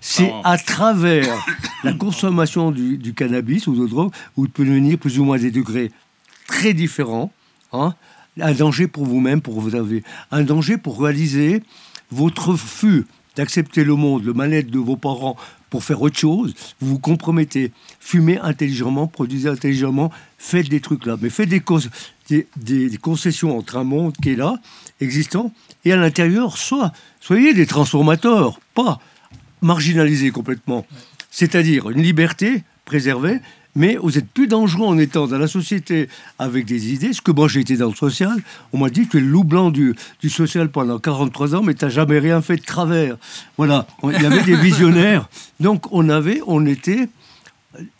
C'est à travers la consommation du, cannabis ou de drogue où vous pouvez devenir plus ou moins des degrés très différents. Hein, un danger pour vous-même, pour vous avez un danger pour réaliser votre refus d'accepter le monde, le mal-être de vos parents pour faire autre chose. Vous vous compromettez. Fumez intelligemment, produisez intelligemment, faites des trucs là. Mais faites des, des, des, concessions entre un monde qui est là, existant, et à l'intérieur, soit soyez des transformateurs, pas marginalisé complètement. C'est-à-dire une liberté préservée, mais vous êtes plus dangereux en étant dans la société avec des idées. Ce que moi j'ai été dans le social, on m'a dit tu es le loup blanc du, du social pendant 43 ans, mais tu n'as jamais rien fait de travers. Voilà, il y avait des visionnaires. Donc on avait, on était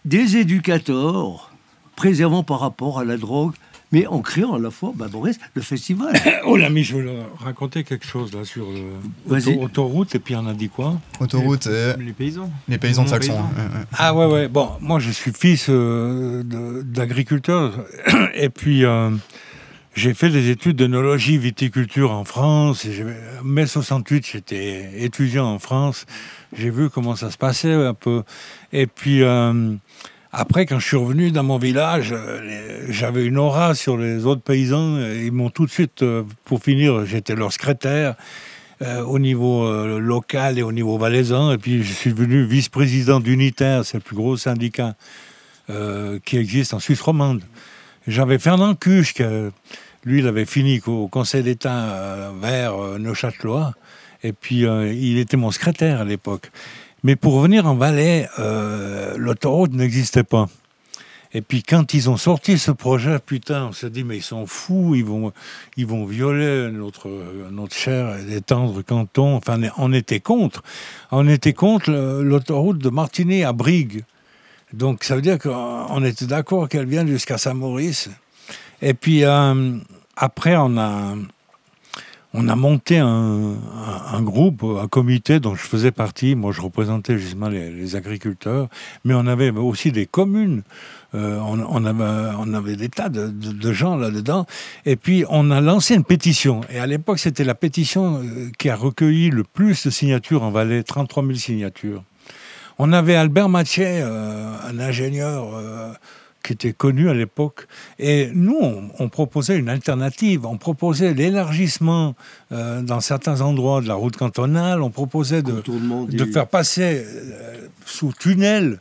des éducateurs préservant par rapport à la drogue mais en créant à la fois, bah, Boris, le festival. oh l'ami, je veux raconter quelque chose là sur l'autoroute, et puis on a dit quoi Autoroute et... Les paysans. Les paysans de Saxon. Ah ouais, ouais. Bon, moi je suis fils euh, d'agriculteur, et puis euh, j'ai fait des études d'œnologie viticulture en France. Et mai 68, j'étais étudiant en France. J'ai vu comment ça se passait un peu. Et puis... Euh, après, quand je suis revenu dans mon village, euh, j'avais une aura sur les autres paysans. Ils m'ont tout de suite, euh, pour finir, j'étais leur secrétaire euh, au niveau local et au niveau valaisan. Et puis, je suis devenu vice-président d'Unitaire, c'est le plus gros syndicat qui existe en Suisse romande. J'avais Fernand Cuche, lui, il avait fini au Conseil d'État vers Neuchâtelois. Et puis, il était mon secrétaire à l'époque. Mais pour revenir en Valais, euh, l'autoroute n'existait pas. Et puis quand ils ont sorti ce projet, putain, on s'est dit mais ils sont fous, ils vont, ils vont violer notre, notre cher et tendre canton. Enfin, on était contre. On était contre l'autoroute de Martigny à Brigue. Donc ça veut dire qu'on était d'accord qu'elle vienne jusqu'à Saint-Maurice. Et puis euh, après, on a, on a monté un, groupe, un comité dont je faisais partie. Moi, je représentais justement les, agriculteurs, mais on avait aussi des communes. Euh, on, avait, des tas de, gens là-dedans. Et puis, on a lancé une pétition. Et à l'époque, c'était la pétition euh, qui a recueilli le plus de signatures en Valais, 33 000 signatures. On avait Albert Mathieu, euh, un ingénieur qui était connu à l'époque. Et nous, on, proposait une alternative. On proposait l'élargissement euh, dans certains endroits de la route cantonale. On proposait de, de faire passer euh, sous tunnel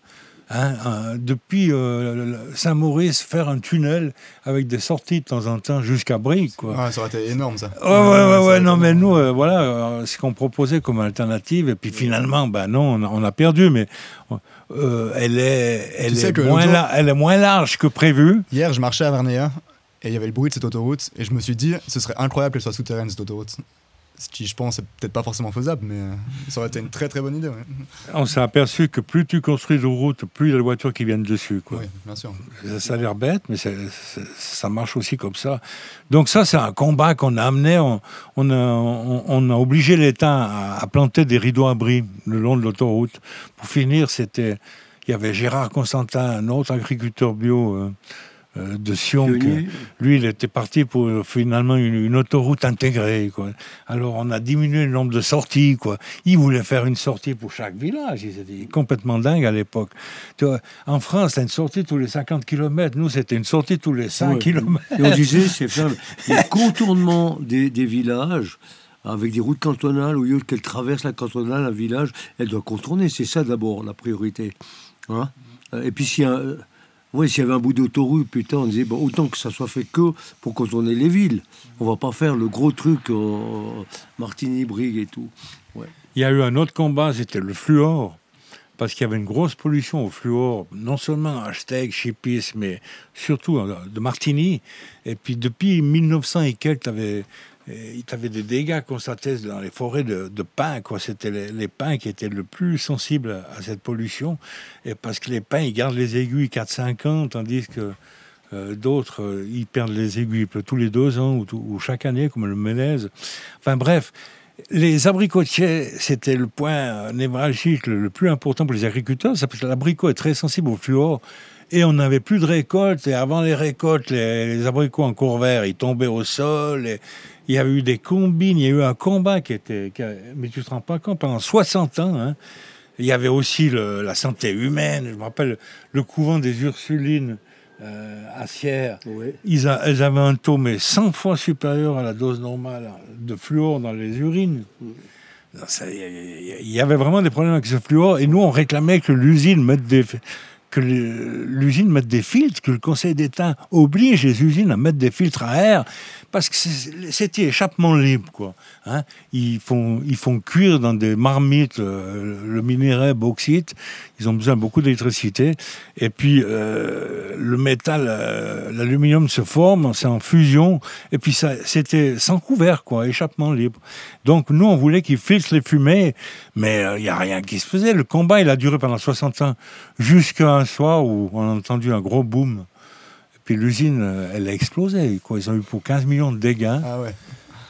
Hein, depuis euh, Saint-Maurice, faire un tunnel avec des sorties de temps en temps jusqu'à Brigue. Quoi. ça aurait été énorme, ça. ouais, ouais, ouais, non, mais nous, euh, voilà, euh, ce qu'on proposait comme alternative, et puis finalement, ben non, on a, perdu, mais elle, est, elle, est moins elle est moins large que prévu. Hier, je marchais à Vernéa, et il y avait le bruit de cette autoroute, et je me suis dit, ce serait incroyable qu'elle soit souterraine, cette autoroute. Ce qui, je pense, est peut-être pas forcément faisable, mais euh, ça aurait été une très très bonne idée. On s'est aperçu que plus tu construis de routes, plus il y a de voitures qui viennent dessus. Quoi. Oui, bien sûr. Ça, a l'air bête, mais ça marche aussi comme ça. Donc ça, c'est un combat qu'on a amené. On, on, a, on, a, obligé l'État à, planter des rideaux abris le long de l'autoroute. Pour finir, c'était... Il y avait Gérard Constantin, un autre agriculteur bio... Euh, de Sion. lui, il était parti pour finalement une, autoroute intégrée. Quoi. Alors, on a diminué le nombre de sorties. Quoi. Il voulait faire une sortie pour chaque village. C'était complètement dingue à l'époque. En France, c'était une sortie tous les 50 km. Nous, c'était une sortie tous les 5 km. Et on disait, c'est faire le contournement des, villages avec des routes cantonales, au lieu qu'elle traverse la cantonale, un village, elle doit contourner. C'est ça d'abord la priorité. Hein. Et puis, si un Oui, s'il y avait un bout d'autoroute, putain, on disait bon, autant que ça soit fait que pour contourner les villes. On va pas faire le gros truc euh, Martigny-Brigue et tout. Il y a eu un autre combat, c'était le fluor. Parce qu'il y avait une grosse pollution au fluor, non seulement à Steg, Chipis, mais surtout euh, de Martigny. Et puis depuis 1900 et quelques, tu avais, des dégâts constatés dans les forêts de, pins. C'était les, les, pins qui étaient le plus sensibles à cette pollution. Et parce que les pins, ils gardent les aiguilles 4-5 ans, tandis que euh, d'autres, euh, ils perdent les aiguilles tous les deux ans ou, ou chaque année, comme le Ménez. Enfin bref, les abricotiers, c'était le point névralgique le, plus important pour les agriculteurs, parce que l'abricot est très sensible au fluor. Et on n'avait plus de récolte. Et avant les récoltes, les, abricots en cours vert, ils tombaient au sol. Il y a eu des combines. Il y a eu un combat qui était. mais tu te rends pas compte, pendant 60 ans, hein, il y avait aussi la santé humaine. Je me rappelle le couvent des Ursulines euh, à Sierre, ils elles avaient un taux mais 100 fois supérieur à la dose normale de fluor dans les urines. Il y avait vraiment des problèmes avec ce fluor et nous on réclamait que l'usine mette des que l'usine mette des filtres, que le Conseil d'État oblige les usines à mettre des filtres à air parce que c'était échappement libre, quoi. Hein. Ils, font, ils font cuire dans des marmites euh, le minerai bauxite, ils ont besoin beaucoup d'électricité, et puis euh, le métal, euh, l'aluminium se forme, c'est en fusion, et puis c'était sans couvert, quoi, échappement libre. Donc nous, on voulait qu'ils filtrent les fumées, mais il n'y a rien qui se faisait. Le combat, il a duré pendant 60 ans, jusqu'à un soir où on a entendu un gros boom. Puis l'usine, euh, elle a explosé. Quoi. Ils ont eu pour 15 millions de dégâts. Ah ouais.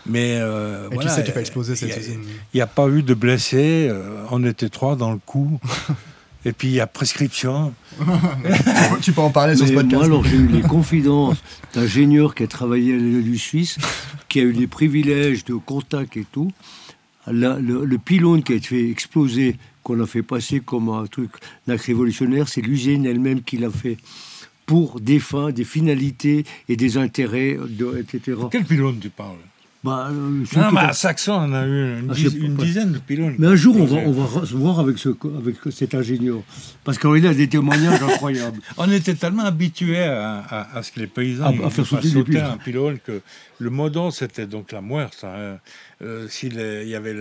Mais euh, Et voilà, qui fait exploser cette usine? Il n'y a pas eu de blessés. Euh, on était trois dans le coup. Et puis il y a prescription. tu peux en parler sur ce podcast. Moi, alors, j'ai eu les confidences d'ingénieurs qui a travaillé à du Suisse, qui a eu les privilèges de contact et tout. le, le, pylône qui a été exploser, qu'on a fait passer comme un truc révolutionnaire, c'est l'usine elle-même qui l'a fait pour des fins, des finalités et des intérêts, de, etc. Quel pylône tu parles? Bah, euh, non, mais à Saxon, on a eu une, ah, dizaine de pylônes. Mais un jour, on va, on va se voir avec, ce, avec cet ingénieur. Parce qu'il a des témoignages incroyables. On était tellement habitués à, à, ce que les paysans à, faire sauter, un pylône que le mot d'ordre, c'était donc la muerte. Hein. Euh, s'il y avait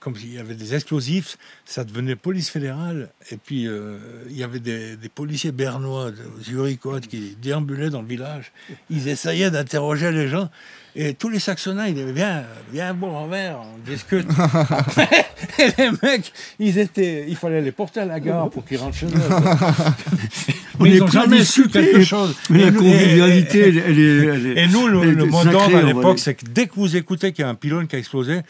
comme s'il y avait des explosifs, ça devenait police fédérale. Et puis euh, il y avait des, policiers bernois, zurichois, qui déambulaient dans le village. Ils essayaient d'interroger les gens. Et tous les Saxonnais, ils disaient Viens, viens boire un verre, on discute. et les mecs, ils étaient, il fallait les porter à la gare pour qu'ils rentrent chez eux. Mais ils n'ont jamais su quelque chose. Mais la convivialité, elle, est, Et nous, le, mot d'ordre à l'époque, c'est que dès que vous écoutez qu'il y a un pylône qui a explosé,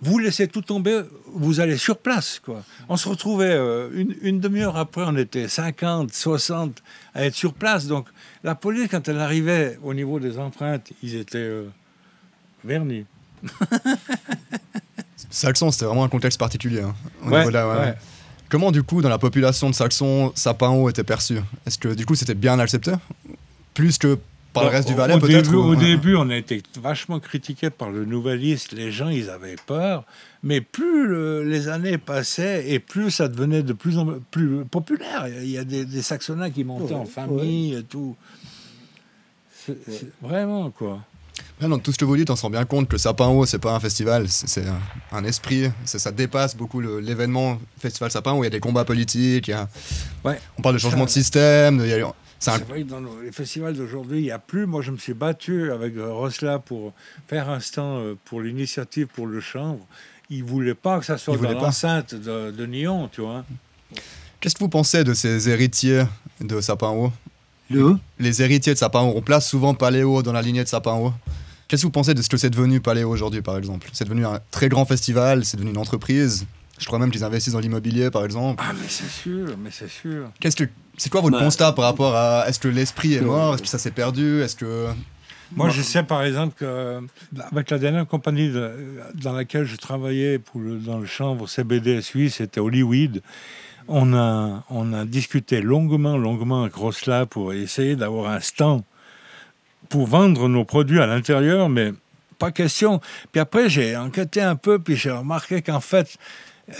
vous laissez tout tomber, vous allez sur place. Quoi. On se retrouvait euh, une, une demi-heure après, on était 50, 60 à être sur place. Donc la police, quand elle arrivait au niveau des empreintes, ils étaient euh, vernis. Saxon, c'était vraiment un contexte particulier. Hein, ouais, ouais. Comment, du coup, dans la population de Saxon, Sapin haut était perçu? Est-ce que, du coup, c'était bien accepté? Plus que par le reste du Valais, peut-être Au début, on a été vachement critiqué par le nouveliste. Les gens, ils avaient peur. Mais plus les années passaient et plus ça devenait de plus en plus populaire. Il y a des, des Saxonnats qui montaient en famille et tout. vraiment, quoi. Dans tout ce que vous dites, on se rend bien compte que Sapin Haut, c'est pas un festival, c'est un, esprit. Ça dépasse beaucoup l'événement Festival Sapin où il y a des combats politiques. ouais. On parle de changement de système. Y a, c'est vrai que dans les festivals d'aujourd'hui, il n'y a plus. Moi, je me suis battu avec euh, Rosla pour faire un stand euh, pour l'initiative pour le chanvre. Il ne voulait pas que ça soit dans l'enceinte de, de Nyon, tu vois. Qu'est-ce que vous pensez de ces héritiers de Sapin Haut? Le Les héritiers de Sapin Haut. On place souvent Paléo dans la lignée de Sapin Haut. Qu'est-ce que vous pensez de ce que c'est devenu Paléo aujourd'hui, par exemple? C'est devenu un très grand festival, c'est devenu une entreprise. Je crois même qu'ils investissent dans l'immobilier, par exemple. Ah, mais c'est sûr, mais c'est sûr. Qu'est-ce que c'est quoi votre bah, constat par rapport à est-ce que l'esprit est mort, est-ce que ça s'est perdu, est-ce que moi, je sais par exemple qu'avec la dernière compagnie dans laquelle je travaillais pour dans le chanvre CBD suisse, c'était Hollywood. On a, on a discuté longuement, longuement avec Rosla pour essayer d'avoir un stand pour vendre nos produits à l'intérieur, mais pas question. Puis après, j'ai enquêté un peu, puis j'ai remarqué qu'en fait,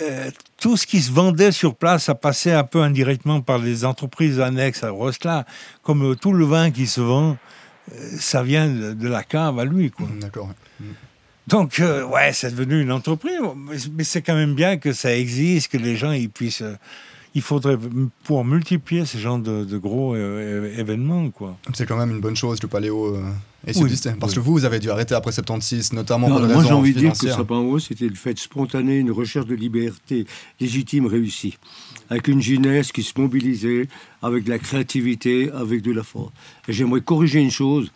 euh, tout ce qui se vendait sur place, ça passait un peu indirectement par les entreprises annexes à Rosla. Comme tout le vin qui se vend, euh, ça vient de, la cave à lui. D'accord. ouais. Donc, euh, ouais, c'est devenu une entreprise. Mais, c'est quand même bien que ça existe, que les gens ils puissent. euh, il faudrait pouvoir multiplier ce genre de, de gros euh, événements, quoi. C'est quand même une bonne chose que le paléo euh, ait Oui, subsisté. Parce oui. que vous, vous avez dû arrêter après 76, notamment Non, pour des moi, j'ai raisons envie de dire que. Sapin Haut, c'était le fait spontané, une recherche de liberté légitime réussie, avec une jeunesse qui se mobilisait, avec de la créativité, avec de la force. J'aimerais corriger une chose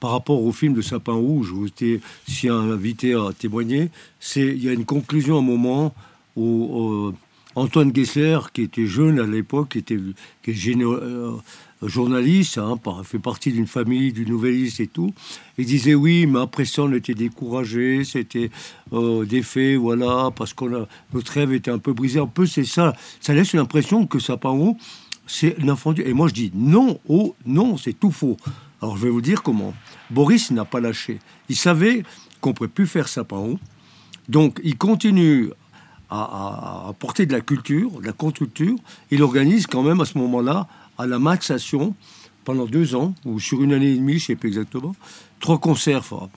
par rapport au film de Sapin Rouge, où j'étais si invité à témoigner, c'est il y a une conclusion à un moment où euh, Antoine Gessler, qui était jeune à l'époque, qui était qui est géné- euh, journaliste, hein, fait partie d'une famille du nouvelliste et tout, il disait oui, mais après ça, on était découragé, c'était euh, des faits, voilà, parce a notre rêve était un peu brisé. Un peu, c'est ça. Ça laisse l'impression que Sapin c'est l'enfant. Et moi, je dis non, oh, non, c'est tout faux. Alors, je vais vous dire comment. Boris n'a pas lâché. Il savait qu'on ne pourrait plus faire Sapin. Donc, il continue à, à- à porter de la culture, de la contre-culture. Il organise quand même à ce moment-là, à la Maxation, pendant deux ans, ou sur une année et demie, je ne sais plus exactement, trois concerts. enfin,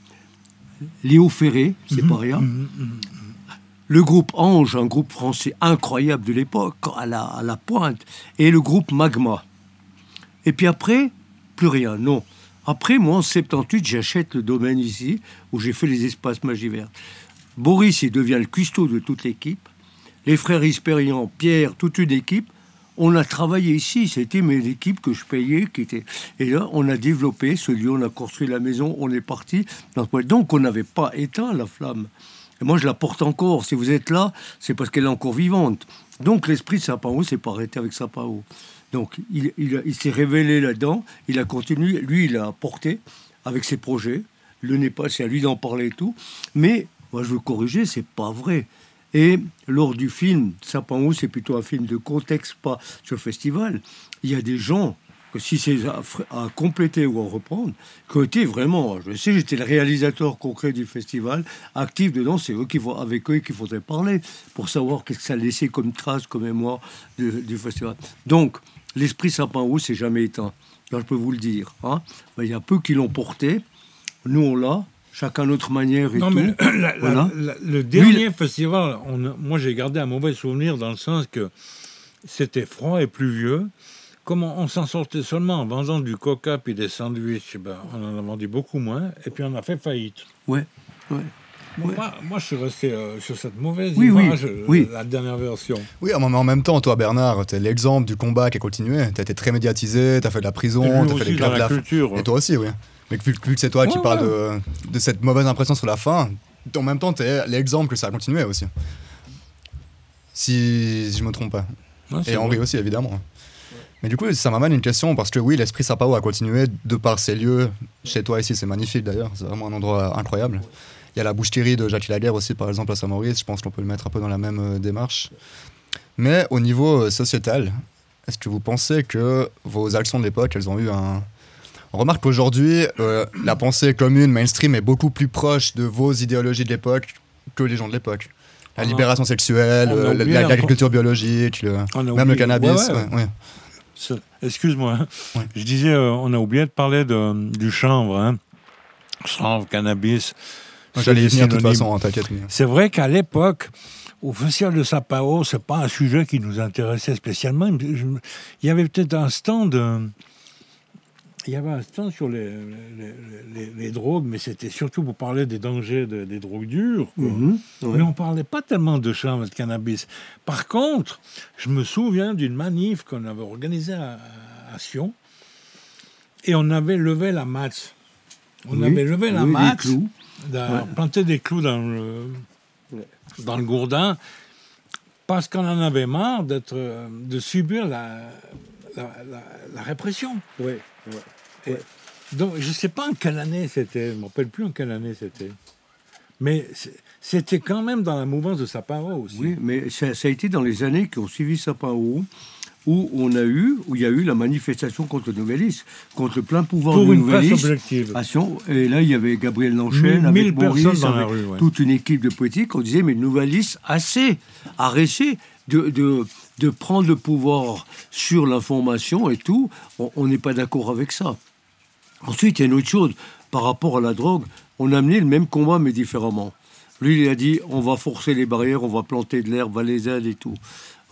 Léo Ferré, c'est pas rien. Le groupe Ange, un groupe français incroyable de l'époque, à la, à la pointe. Et le groupe Magma. Et puis après, plus rien, non. Après, moi, en 78, j'achète le domaine ici, où j'ai fait les espaces magie verte. Boris, il devient le cuistot de toute l'équipe. Les frères Ispérian, Pierre, toute une équipe. On a travaillé ici, c'était mes équipes que je payais. Qui. Et là, on a développé ce lieu, on a construit la maison, on est parti. Donc, on n'avait pas éteint la flamme. Et moi, je la porte encore. Si vous êtes là, c'est parce qu'elle est encore vivante. Donc, l'esprit de Sapao s'est pas arrêté avec Sapao. Donc, il, s'est révélé là-dedans. Il a continué. Lui, il a apporté avec ses projets. Le pas, c'est à lui d'en parler et tout. Mais, moi, je veux corriger, c'est pas vrai. Et lors du film, Sapin Haut, c'est plutôt un film de contexte, pas sur festival. Il y a des gens que si c'est à, compléter ou à reprendre, qui ont vraiment, je sais, j'étais le réalisateur concret du festival, actif dedans, c'est eux qui vont, avec eux qu'il faudrait parler pour savoir qu'est-ce que ça a laissé comme trace, comme mémoire du, du festival. Donc, l'esprit Sapin Haut, c'est jamais éteint. Là, je peux vous le dire. hein. Ben, Il y a peu qui l'ont porté. Nous, on l'a, chacun notre manière et Non, tout. mais la- Voilà. la- le dernier festival, on moi j'ai gardé un mauvais souvenir dans le sens que c'était froid et pluvieux. Comment on s'en sortait seulement en vendant du coca puis des sandwichs, ben, on en a vendu beaucoup moins et puis on a fait faillite. Ouais, Moi, moi, je suis resté euh, sur cette mauvaise Oui, image, euh, oui. la dernière version. Oui, mais en même temps, toi, Bernard, t'es l'exemple du combat qui a continué. T'as été très médiatisé, t'as fait de la prison, t'as fait dans grèves de la la culture. Et toi aussi, oui. Mais vu, vu que c'est toi qui Ouais, parles de, de cette mauvaise impression sur la fin, en même temps, t'es l'exemple que ça a continué aussi. Si, si je me trompe pas. Ouais, Et Henri vrai. aussi, évidemment. Mais du coup, ça m'amène une question, parce que oui, l'esprit Sapao a continué de par ces lieux. Chez toi ici, c'est magnifique d'ailleurs, c'est vraiment un endroit incroyable. Il y a la boucherie de Jacques Laguerre aussi, par exemple, à Saint-Maurice. Je pense qu'on peut le mettre un peu dans la même euh, démarche. Mais au niveau euh, sociétal, est-ce que vous pensez que vos actions de l'époque, elles ont eu un... On remarque qu'aujourd'hui, euh, la pensée commune, mainstream, est beaucoup plus proche de vos idéologies de l'époque que les gens de l'époque. La libération sexuelle, euh, l'agriculture biologique, le- même oublié- le cannabis. Ouais, ouais. ouais, ouais. Ça- Excuse-moi. hein. Je disais, euh, on a oublié de parler de, du chanvre. Hein. Chanvre, cannabis. J'allais y des venir de toute façon, hein, t'inquiète. C'est vrai qu'à l'époque, au Festival de Sapao, c'est pas un sujet qui nous intéressait spécialement. Il y avait peut-être un stand. Il y avait un stand sur les, les, les- les drogues, mais c'était surtout pour parler des dangers de- des drogues dures. quoi. Mhm, ouais. Mais on parlait pas tellement de chanvre et de cannabis. Par contre, je me souviens d'une manif qu'on avait organisée à, à Sion, et on avait levé la match. On Oui, avait levé la oui, d'a- Ouais. planté des clous dans le, dans le gourdin, parce qu'on en avait marre d'être, de subir la, la, la- la répression. Ouais, ouais. Donc, je ne sais pas en quelle année c'était, je ne me rappelle plus en quelle année c'était. Mais c'était quand même dans la mouvance de Saparo aussi. Oui, mais ça, ça a été dans les années qui ont suivi Haut où on a eu, où il y a eu la manifestation contre le Nouvellis, contre le plein pouvoir Pour du objective. Action. Et là, il y avait Gabriel Mille- avec mille Maurice, personnes dans la rue, ouais. toute une équipe de politiques. On disait, mais Nouvellis, assez, arrêtez de, de, de prendre le pouvoir sur l'information et tout. On- n'est pas d'accord avec ça. Ensuite, il y a une autre chose par rapport à la drogue. On a amené le même combat, mais différemment. Lui, il a dit on va forcer les barrières, on va planter de l'herbe, valaisanne et tout.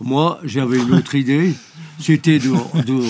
Moi, j'avais une autre idée. C'était de, de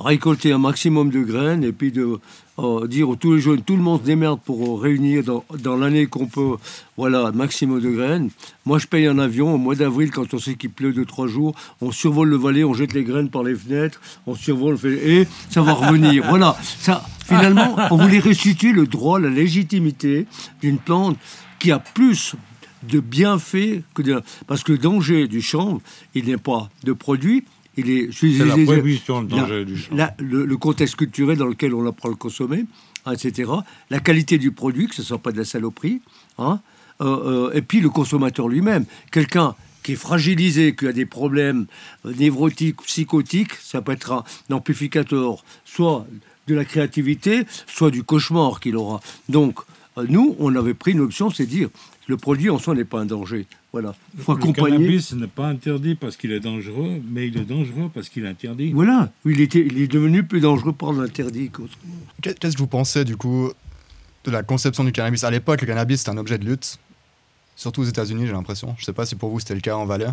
récolter un maximum de graines et puis de euh, dire aux tous les jeunes, tout le monde se démerde pour euh, réunir dans, dans l'année qu'on peut, voilà, un maximum de graines. Moi, je paye un avion au mois d'avril quand on sait qu'il pleut deux, trois jours. On survole le Valais, on jette les graines par les fenêtres, on survole, et ça va revenir. voilà. Ça, finalement, on voulait restituer le droit, la légitimité d'une plante qui a plus de bienfaits que de... Parce que le danger du chanvre, il n'est pas de produit, il est... C'est la prohibition, le danger la- du la- le, le contexte culturel dans lequel on apprend à le consommer, hein, etc. La qualité du produit, que ce ne soit pas de la saloperie. hein, euh, euh, et puis le consommateur lui-même. Quelqu'un qui est fragilisé, qui a des problèmes euh, névrotiques, psychotiques, ça peut être un, amplificateur, soit de la créativité, soit du cauchemar qu'il aura. Donc, nous, on avait pris une option, c'est dire, le produit en soi n'est pas un danger. Voilà. Faut Le accompagner. cannabis n'est pas interdit parce qu'il est dangereux, mais il est dangereux parce qu'il est interdit. Voilà. Il, était, il est devenu plus dangereux par l'interdit qu'autrement. Qu'est- Qu'est-ce que vous pensez du coup de la conception du cannabis? À l'époque, le cannabis c'était un objet de lutte, surtout aux États-Unis, j'ai l'impression. Je sais pas si pour vous c'était le cas en Valais.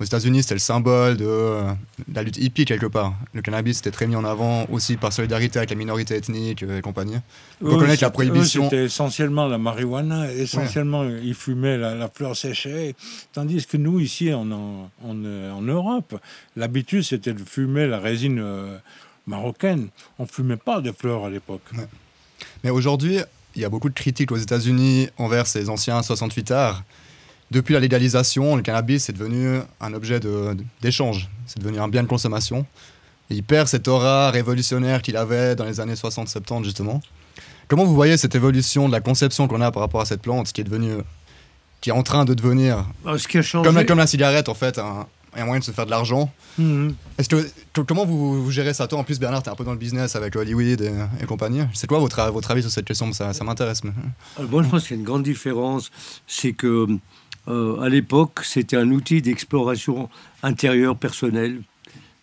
Aux États-Unis, c'était le symbole de, euh, de la lutte hippie quelque part. Le cannabis était très mis en avant aussi par solidarité avec la minorité ethnique et compagnie. Peut Eux, connaître la prohibition. C'était essentiellement la marijuana, essentiellement ils fumaient la, la fleur séchée, tandis que nous ici en, en, en, euh, en Europe, l'habitude c'était de fumer la résine euh, marocaine. On fumait pas de fleurs à l'époque. Mais aujourd'hui, il y a beaucoup de critiques aux États-Unis envers ces anciens 68 arts. Depuis la légalisation, le cannabis est devenu un objet de- d'échange. C'est devenu un bien de consommation. Et il perd cette aura révolutionnaire qu'il avait dans les années 60-70, justement. Comment vous voyez cette évolution de la conception qu'on a par rapport à cette plante qui est devenue. qui est en train de devenir. Ah, Ce qui a changé. Comme la, comme la cigarette, en fait, un, un moyen de se faire de l'argent? Mhm. Est-ce que, que- comment vous, vous gérez ça? Toi, en plus, Bernard, t'es un peu dans le business avec Hollywood et, et compagnie. C'est quoi votre, votre avis sur cette question? Ça, ça m'intéresse. mais- Euh, Moi, je pense qu'il y a une grande différence. C'est que, euh, à l'époque, c'était un outil d'exploration intérieure, personnelle,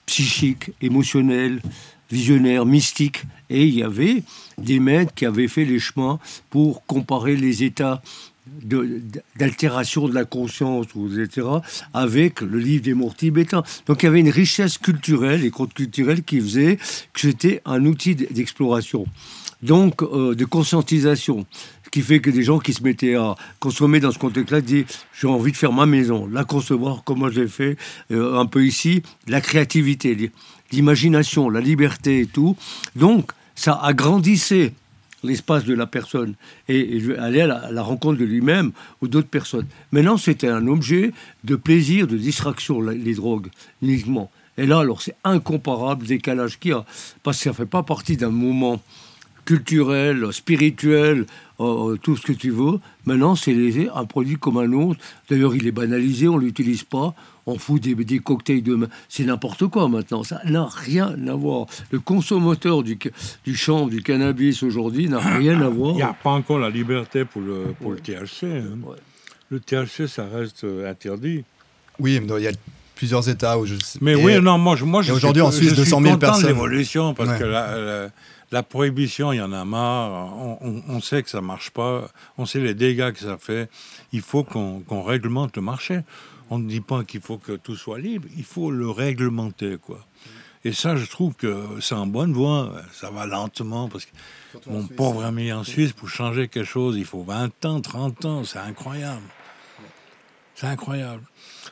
psychique, émotionnelle, visionnaire, mystique. Et il y avait des maîtres qui avaient fait les chemins pour comparer les états d'altération de la conscience, etc., avec le livre des morts tibétains. Donc il y avait une richesse culturelle et contre-culturelle qui faisait que c'était un outil d'exploration, donc euh, de conscientisation, qui fait que des gens qui se mettaient à consommer dans ce contexte-là disaient j'ai envie de faire ma maison, la concevoir comme moi fait euh, un peu ici, la créativité, l'i- l'imagination, la liberté et tout. Donc ça agrandissait l'espace de la personne et, et aller à la, rencontre de lui-même ou d'autres personnes. Maintenant, c'était un objet de plaisir, de distraction, les drogues, uniquement. Et là, alors, c'est incomparable le décalage qu'il y a, parce que ça ne fait pas partie d'un moment culturel, spirituel, euh, tout ce que tu veux. Maintenant, c'est les- un produit comme un autre. D'ailleurs, il est banalisé, on ne l'utilise pas. On fout des, des cocktails de main. C'est n'importe quoi maintenant. Ça n'a rien à voir. Le consommateur du, du chanvre, du cannabis aujourd'hui n'a rien à voir. Il n'y a pas encore la liberté pour le, pour le THC. hein. Le THC, ça reste euh, interdit. Oui, mais il y a plusieurs États où je. Mais et- oui, non, moi, je, moi, je aujourd'hui, en Suisse, je 200 000 suis content personnes. l'évolution parce Ouais. que la, la- la prohibition, il y en a marre. On, on- on sait que ça marche pas. On sait les dégâts que ça fait. Il faut qu'on réglemente le marché. On ne dit pas qu'il faut que tout soit libre. Il faut le réglementer, quoi. Et ça, je trouve que c'est en bonne voie. Ça va lentement parce que mon pauvre ami en Suisse, pour changer quelque chose, il faut 20 ans, 30 ans. C'est incroyable. C'est incroyable.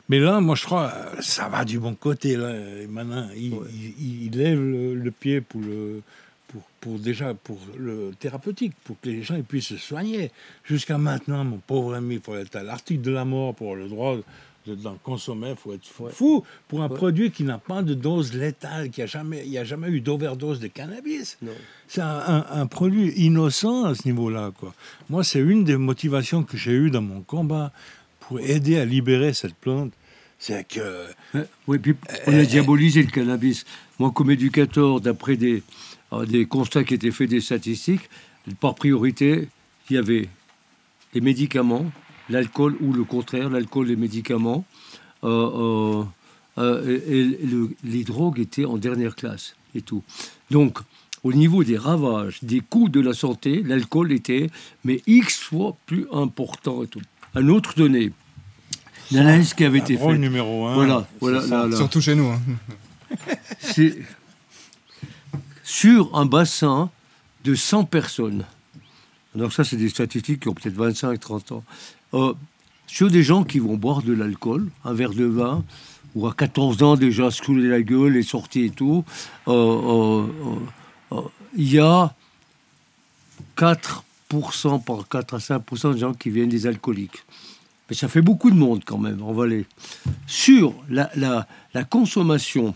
Mais là, moi, je crois, ça va du bon côté. Là. Et maintenant, il, il- il lève le, le pied pour le, pour, pour déjà pour le thérapeutique, pour que les gens puissent se soigner. Jusqu'à maintenant, mon pauvre ami, il faut être à l'article de la mort pour avoir le droit de, d'en consommer. Il faut être fou, fou pour un produit qui n'a pas de dose létale, qui a jamais, il n'y a jamais eu d'overdose de cannabis. C'est un, un- un produit innocent à ce niveau-là. Quoi. Moi, c'est une des motivations que j'ai eues dans mon combat pour aider à libérer cette plante. C'est que. Oui, puis on a diabolisé le cannabis. Moi, comme éducateur, d'après des, des constats qui étaient faits des statistiques, par priorité, il y avait les médicaments, l'alcool ou le contraire, l'alcool, les médicaments. Euh, euh, et, le- les drogues étaient en dernière classe et tout. Donc, au niveau des ravages, des coûts de la santé, l'alcool était, mais X fois plus important et tout. Un autre donné, l'analyse qui avait été faite. numéro un, Voilà, voilà, ça. là, là. Surtout chez nous. hein. C'est sur un bassin de 100 personnes. Alors ça, c'est des statistiques qui ont peut-être 25-30 ans. Euh, sur des gens qui vont boire de l'alcool, un verre de vin, ou à 14 ans déjà se couler la gueule et sortir et tout, euh, euh, il y a 4%, par 4 à 5% de gens qui viennent des alcooliques. Mais ça fait beaucoup de monde quand même en Valais. Sur la, la, la consommation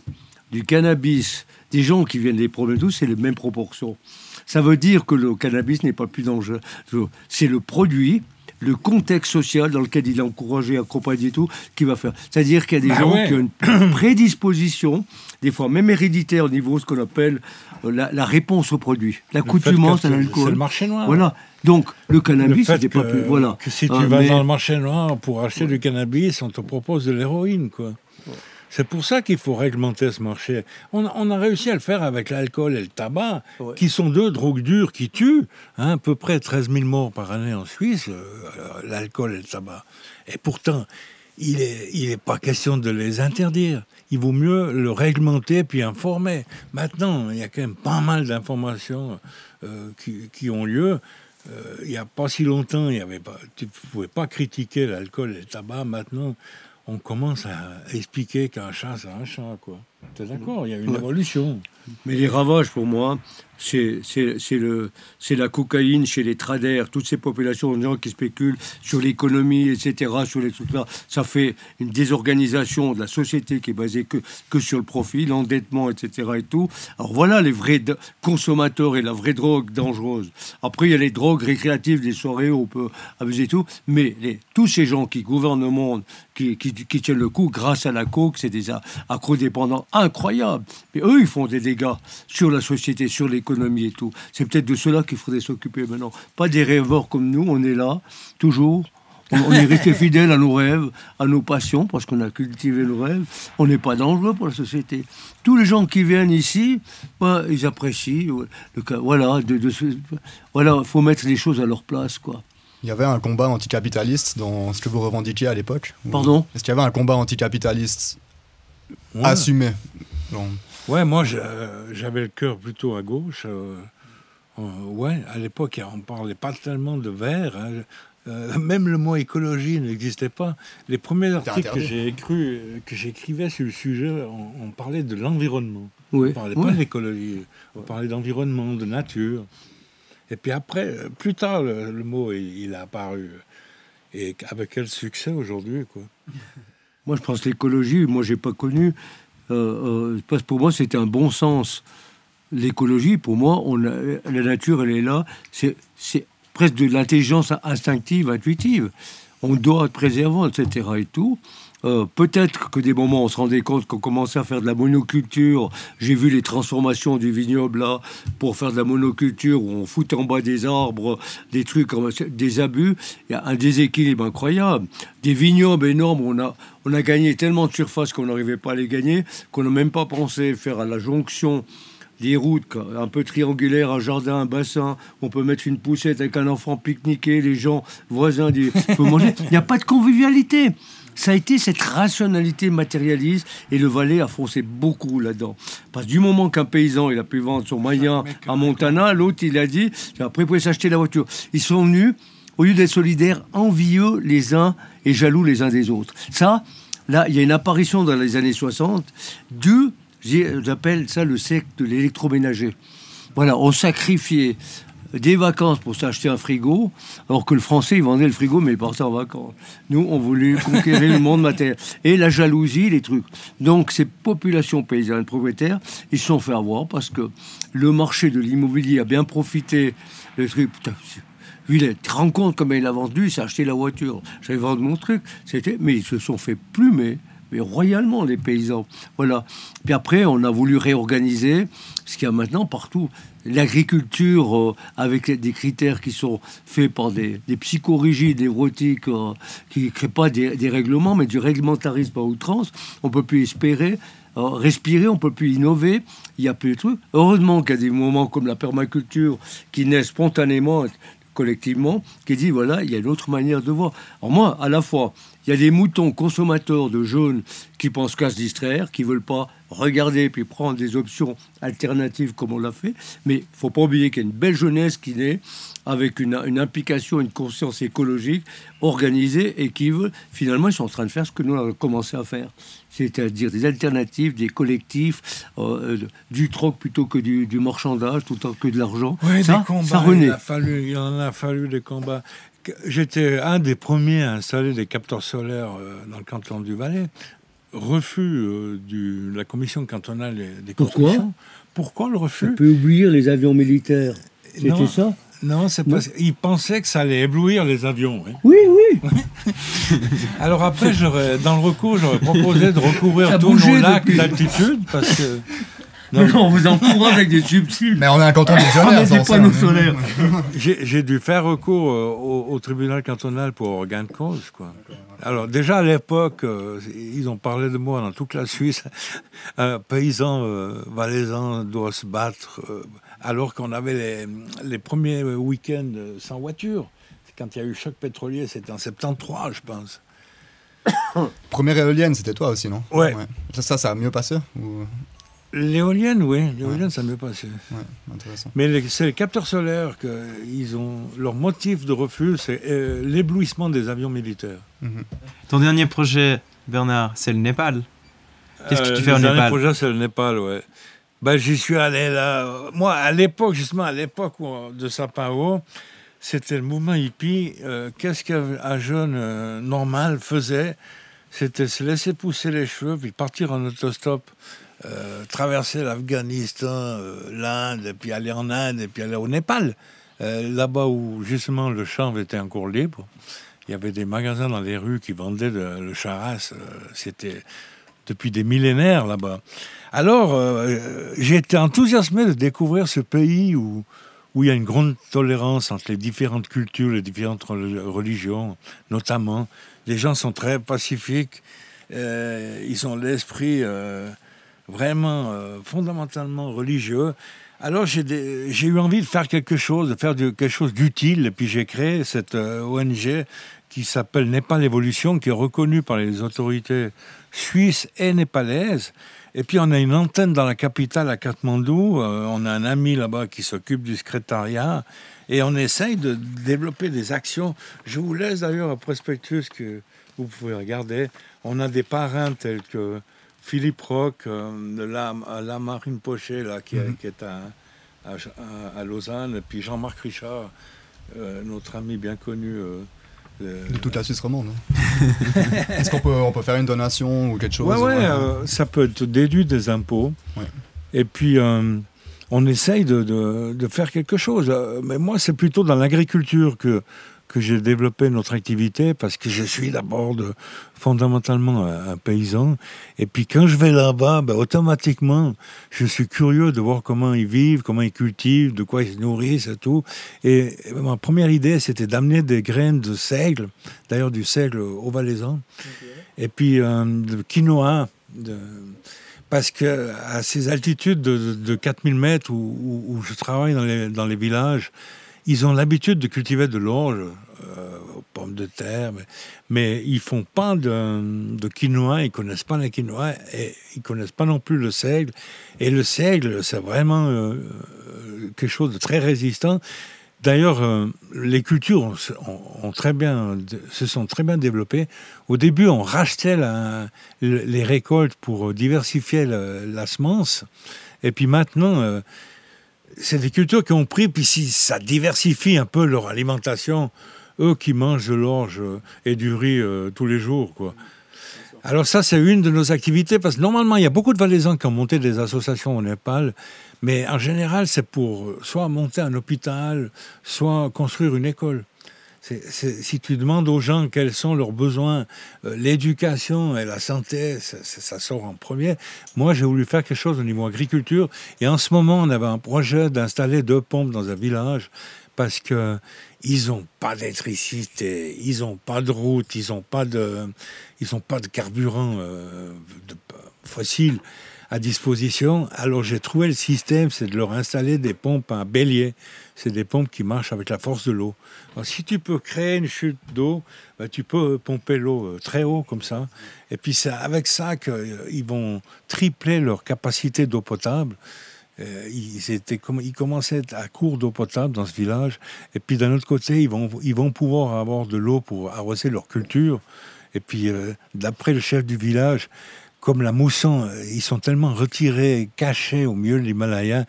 du cannabis des gens qui viennent des problèmes tous, c'est les mêmes proportions. Ça veut dire que le cannabis n'est pas plus dangereux. C'est le produit, le contexte social dans lequel il est encouragé, accompagné et tout, qui va faire. C'est-à-dire qu'il y a des Bah gens ouais. qui ont une prédisposition, des fois même héréditaire au niveau de ce qu'on appelle euh, la, la réponse au produit. L'accoutumance Le fait à l'alcool. c'est le marché noir. Voilà. Donc, le cannabis, c'était pas plus. Voilà. que si tu Hein, vas mais- dans le marché noir pour acheter du cannabis, on te propose de l'héroïne, quoi. C'est pour ça qu'il faut réglementer ce marché. On, a- on a réussi à le faire avec l'alcool et le tabac, Ouais. qui sont deux drogues dures qui tuent. hein, à peu près 13 000 morts par année en Suisse, euh, euh, l'alcool et le tabac. Et pourtant, il n'est il est pas question de les interdire. Il vaut mieux le réglementer puis informer. Maintenant, il y a quand même pas mal d'informations euh, qui, qui ont lieu. Euh, il n'y a pas si longtemps, il y avait pas, tu ne pouvais pas critiquer l'alcool et le tabac. Maintenant, on commence à expliquer qu'un chat, c'est un chat. quoi. Tu es d'accord? Il y a une évolution. Mais les ravages, pour moi, c'est la cocaïne chez les traders, toutes ces populations de gens qui spéculent sur l'économie, etc., sur les trucs là. Ça fait une désorganisation de la société qui est basée que, que sur le profit, l'endettement, etc. et tout. Alors voilà les vrais consommateurs et la vraie drogue dangereuse. Après, il y a les drogues récréatives, des soirées où on peut abuser tout. Mais tous ces gens qui gouvernent le monde, qui, qui, tiennent le coup grâce à la coke, c'est des accro-dépendants incroyables. Mais eux, ils font des dégâts sur la société, sur l'économie et tout. C'est peut-être de cela qu'il faudrait s'occuper maintenant. Pas des rêveurs comme nous, on est là, toujours. On, on est resté fidèle à nos rêves, à nos passions, parce qu'on a cultivé le rêve. On n'est pas dangereux pour la société. Tous les gens qui viennent ici, bah, ils apprécient. Le, cas- voilà, de, voilà, faut mettre les choses à leur place, quoi. Il y avait un combat anticapitaliste dans ce que vous revendiquiez à l'époque Pardon? Est-ce qu'il y avait un combat anticapitaliste Ouais. assumé Ouais, moi, euh, j'avais le cœur plutôt à gauche. euh, euh, ouais, à l'époque, on parlait pas tellement de verre. hein. Euh, même le mot écologie n'existait pas. Les premiers articles que j'ai j'écrivais sur le sujet, on, on parlait de l'environnement. Oui, On parlait oui. pas de l'écologie. On parlait d'environnement, de nature. Et puis après, plus tard, le, le mot il, il a apparu. Et avec quel succès aujourd'hui, quoi. Moi, je pense que l'écologie, moi, j'ai pas connu. Euh, euh, pour moi, c'était un bon sens. L'écologie, pour moi, on la nature, elle est là. C'est presque de l'intelligence instinctive, intuitive. On doit être préservant, etc. et tout. Euh, Peut-être que des moments, on se rendait compte qu'on commençait à faire de la monoculture. J'ai vu les transformations du vignoble là pour faire de la monoculture où on fout en bas des arbres, des trucs, des abus. Il y a un déséquilibre incroyable. Des vignobles énormes, on a, on a gagné tellement de surface qu'on n'arrivait pas à les gagner, qu'on n'a même pas pensé faire à la jonction des routes un peu triangulaires, un jardin, un bassin, on peut mettre une poussette avec un enfant pique-niquer, les gens voisins disent, peut manger. Il n'y a pas de convivialité. Ça a été cette rationalité matérialiste et le Valais a foncé beaucoup là-dedans. Parce que du moment qu'un paysan il a pu vendre son moyen à Montana, l'autre il a dit après il pouvait s'acheter la voiture. Ils sont venus au lieu d'être solidaires, envieux les uns et jaloux les uns des autres. Ça, là, il y a une apparition dans les années 60 du, j'appelle ça le secte de l'électroménager. Voilà, on sacrifiait des vacances pour s'acheter un frigo, alors que le français, il vendait le frigo, mais il partait en vacances. Nous, on voulait conquérir le monde matériel. Et la jalousie, les trucs. Donc, ces populations paysannes propriétaires, ils se sont fait avoir parce que le marché de l'immobilier a bien profité. Le truc, putain, lui, il te rends compte comment il a vendu, il s'est acheté la voiture. J'allais vendre mon truc. C'était, mais ils se sont fait plumer. mais royalement, les paysans. Voilà. Puis après, on a voulu réorganiser ce qu'il y a maintenant partout. L'agriculture, euh, avec des critères qui sont faits par des, des psychorigides érotiques, euh, qui ne créent pas des, des règlements, mais du réglementarisme à outrance, on peut plus espérer euh, respirer, on peut plus innover, il y a plus de trucs. Heureusement qu'il y a des moments comme la permaculture qui naissent spontanément, collectivement, qui dit voilà, il y a une autre manière de voir. Alors moi, à la fois, il y a des moutons consommateurs de jaunes qui pensent qu'à se distraire, qui veulent pas regarder puis prendre des options alternatives comme on l'a fait. Mais il faut pas oublier qu'il y a une belle jeunesse qui naît avec une, une implication, une conscience écologique organisée et qui veut, finalement, ils sont en train de faire ce que nous avons commencé à faire. C'est-à-dire des alternatives, des collectifs, euh, du troc plutôt que du, du marchandage, tout autant que de l'argent. Oui, ça, des combats. ça renaît. Il, a fallu, il en a fallu des combats. J'étais un des premiers à installer des capteurs solaires euh, dans le canton du Valais. Refus euh, de la commission cantonale des- Pourquoi. Pourquoi le On refus peut oublier les avions militaires. C'était ça Non, c'est Non. parce qu'ils pensaient que ça allait éblouir les avions. hein. Oui, oui. Alors après, j'aurais- dans le recours, j'aurais proposé de tous bougé nos lacs d'altitude parce que Non, non, on vous encourage avec des subsides. Mais on est un canton Ah, mais des panneaux hein. solaires. j'ai dû faire recours euh, au, au tribunal cantonal pour gain de cause. Quoi. Alors déjà à l'époque, euh, ils ont parlé de moi dans toute la Suisse. Un paysan euh, valaisan doit se battre euh, alors qu'on avait les, les premiers week-ends sans voiture. Quand il y a eu choc pétrolier, c'était en 73, je pense. Première éolienne, c'était toi aussi, non? Ouais. Ça, ça, ça a mieux passé ou... L'éolienne, oui, l'éolienne, ça m'est passé. Ouais, intéressant. Mais c'est les capteurs solaires que ils ont leur motif de refus, c'est euh, l'éblouissement des avions militaires. Mhm. Ton dernier projet, Bernard, c'est le Népal. Qu'est-ce que tu fais au Euh, le dernier Népal? projet, c'est le Népal, ouais. Ben, j'y suis allé là. Moi, à l'époque, justement, à l'époque de Sapao, c'était le mouvement hippie. Euh, Qu'est-ce qu'un jeune normal faisait? C'était se laisser pousser les cheveux, puis partir en autostop, euh, traverser l'Afghanistan, euh, l'Inde, et puis aller en Inde, et puis aller au Népal. Euh, Là-bas où, justement, le chanvre était encore libre. Il y avait des magasins dans les rues qui vendaient le charas. C'était depuis des millénaires là-bas. Alors, j'ai été enthousiasmé de découvrir ce pays où, où il y a une grande tolérance entre les différentes cultures, les différentes rel- religions, notamment. Les gens sont très pacifiques, ils ont l'esprit vraiment euh, fondamentalement religieux. Alors j'ai eu envie de faire quelque chose, de faire quelque chose d'utile, et puis j'ai créé cette euh, ONG qui s'appelle Népal Évolution, qui est reconnue par les autorités suisses et népalaises. Et puis on a une antenne dans la capitale à Katmandou, euh, on a un ami là-bas qui s'occupe du secrétariat, et on essaye de développer des actions. Je vous laisse d'ailleurs un prospectus que vous pouvez regarder. On a des parrains tels que Philippe Roch, euh, de la, la Marine Pochet, là, qui, est- Mhm. qui est à, à, Lausanne, et puis Jean-Marc Richard, euh, notre ami bien connu. euh, de- toute la Suisse romande. hein. Est-ce qu'on peut, on peut faire une donation ou quelque chose Ouais, ouais, ouais. euh, ça peut être déduit des impôts. Ouais. Et puis, euh, on essaye de, de- de faire quelque chose. Mais moi, c'est plutôt dans l'agriculture que, que j'ai développé notre activité parce que je suis d'abord fondamentalement un, un paysan. Et puis, quand je vais là-bas, ben, automatiquement, je suis curieux de voir comment ils vivent, comment ils cultivent, de quoi ils se nourrissent et tout. Et, et ma première idée, c'était d'amener des graines de seigle, d'ailleurs du seigle au valaisan, et puis euh, de quinoa. De, parce que à ces altitudes de, de- de 4000 mètres où, où- où je travaille dans les, dans les villages, ils ont l'habitude de cultiver de l'orge, euh, pommes de terre, mais, mais ils font pas de, de quinoa, ils connaissent pas la quinoa et ils connaissent pas non plus le seigle. Et le seigle, c'est vraiment euh, quelque chose de très résistant. D'ailleurs, euh, les cultures ont, très bien, se sont très bien développées. Au début, on rachetait les récoltes pour diversifier la semence. Et puis maintenant, euh, c'est des cultures qui ont pris, puis si ça diversifie un peu leur alimentation, eux qui mangent de l'orge euh, et du riz euh, tous les jours, quoi. Alors ça, c'est une de nos activités, parce que normalement, il y a beaucoup de Valaisans qui ont monté des associations au Népal, mais en général, c'est pour euh, soit monter un hôpital, soit construire une école. Si tu demandes aux gens quels sont leurs besoins, euh, l'éducation et la santé, ça, sort en premier. Moi, j'ai voulu faire quelque chose au niveau agriculture. Et en ce moment, on avait un projet d'installer deux pompes dans un village parce que ils n'ont pas d'électricité, ils n'ont pas de route, ils n'ont pas de, ils ont pas de carburant euh, de- fossile à disposition. Alors j'ai trouvé le système, c'est de leur installer des pompes à bélier. C'est des pompes qui marchent avec la force de l'eau. Si tu peux créer une chute d'eau, ben, tu peux pomper l'eau euh, très haut comme ça. Et puis c'est avec ça qu'ils vont tripler leur capacité d'eau potable. Euh, ils, étaient, ils commençaient à court d'eau potable dans ce village. Et puis d'un autre côté, ils vont, ils vont pouvoir avoir de l'eau pour arroser leur culture. Et puis, euh, d'après le chef du village, comme la mousson, euh, ils sont tellement retirés, cachés au milieu de l'Himalaya,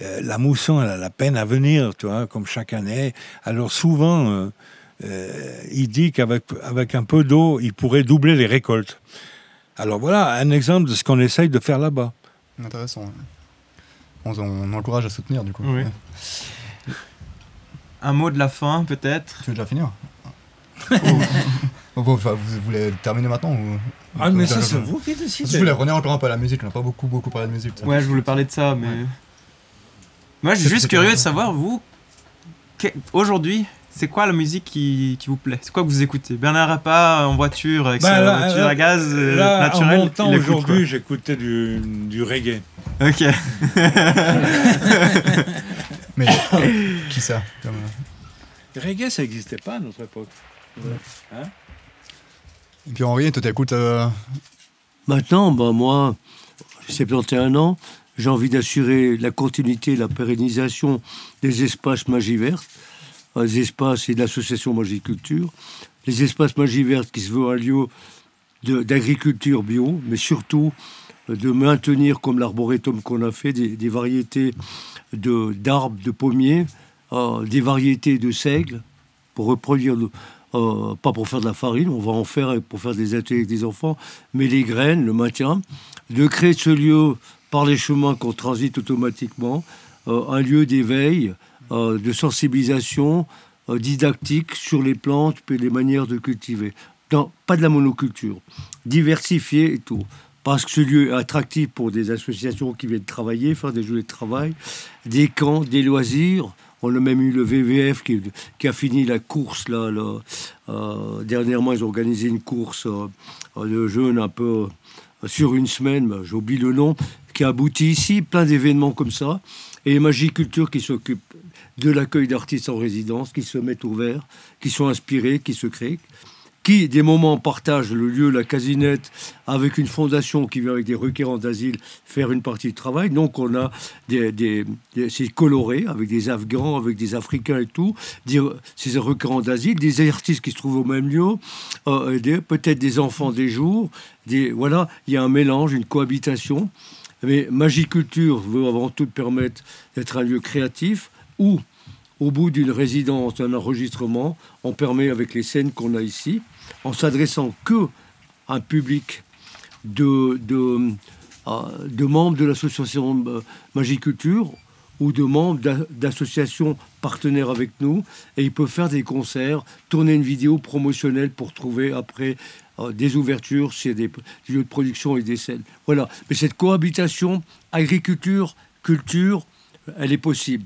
euh, la mousson, elle a la peine à venir, tu vois, comme chaque année. Alors souvent, euh, euh, il dit qu'avec avec un peu d'eau, il pourrait doubler les récoltes. Alors voilà un exemple de ce qu'on essaye de faire là-bas. Intéressant. On, on encourage à soutenir du coup. Oui. Ouais. Un mot de la fin, peut-être? Tu veux déjà finir? Vous, enfin, vous voulez terminer maintenant ou... Ah, mais ça, c'est vous- qui Si vous décidez. voulez revenir encore un peu à la musique, on n'a pas beaucoup, beaucoup parlé de musique. Ouais, je voulais parler de ça, mais. Ouais. Moi, je suis juste curieux de savoir, vous, aujourd'hui, c'est quoi la musique qui, qui vous plaît? C'est quoi que vous écoutez? Bernard Rappa en voiture, avec Bah, sa là, voiture là, à gaz euh, Là, naturelle en aujourd'hui, j'écoutais du, du reggae. Ok. Mais qui ça? Comme, euh, Le reggae, ça n'existait pas à notre époque. Et puis Henri, toi t'écoutes. euh, Maintenant, bah, moi, j'ai 71 ans, j'ai envie d'assurer la continuité, la pérennisation des espaces Magie Verte, euh, les espaces et de l'association Magiculture. Les espaces Magie Verte qui se veut un lieu d'agriculture bio, mais surtout euh, de maintenir, comme l'arboretum qu'on a fait, des, des variétés d'arbres, de, pommiers, euh, des variétés de seigles, pour reproduire, pas pour faire de la farine, on va en faire pour faire des ateliers avec des enfants, mais les graines, le maintien, de créer ce lieu par les chemins qu'on transite automatiquement, euh, un lieu d'éveil, euh, de sensibilisation, euh, didactique sur les plantes et les manières de cultiver. Non, pas de la monoculture, diversifier et tout. Parce que ce lieu est attractif pour des associations qui viennent travailler, faire des journées de travail, des camps, des loisirs. On a même eu le VVF qui, a fini la course. Là, dernièrement, ils ont organisé une course de jeunes un peu sur une semaine, j'oublie le nom, qui a abouti ici, plein d'événements comme ça. Et Magiculture qui s'occupe de l'accueil d'artistes en résidence, qui se mettent ouverts, qui sont inspirés, qui se créent, qui, des moments, partagent le lieu, la casinette, avec une fondation qui vient avec des requérants d'asile faire une partie de travail. Donc, on a des, des, des- c'est coloré, avec des Afghans, avec des Africains et tout, ces requérants d'asile, des artistes qui se trouvent au même lieu, euh, peut-être des enfants des jours. Des, voilà, il y a un mélange, une cohabitation. Mais Magiculture veut avant tout permettre d'être un lieu créatif où, au bout d'une résidence, d'un enregistrement, on permet avec les scènes qu'on a ici, en s'adressant que un public de, de, euh, membres de l'association euh, Magiculture ou de membres d'a- d'associations partenaires avec nous, et ils peuvent faire des concerts, tourner une vidéo promotionnelle pour trouver après des ouvertures chez des, lieux de production et des scènes. Voilà. Mais cette cohabitation agriculture, culture, elle est possible.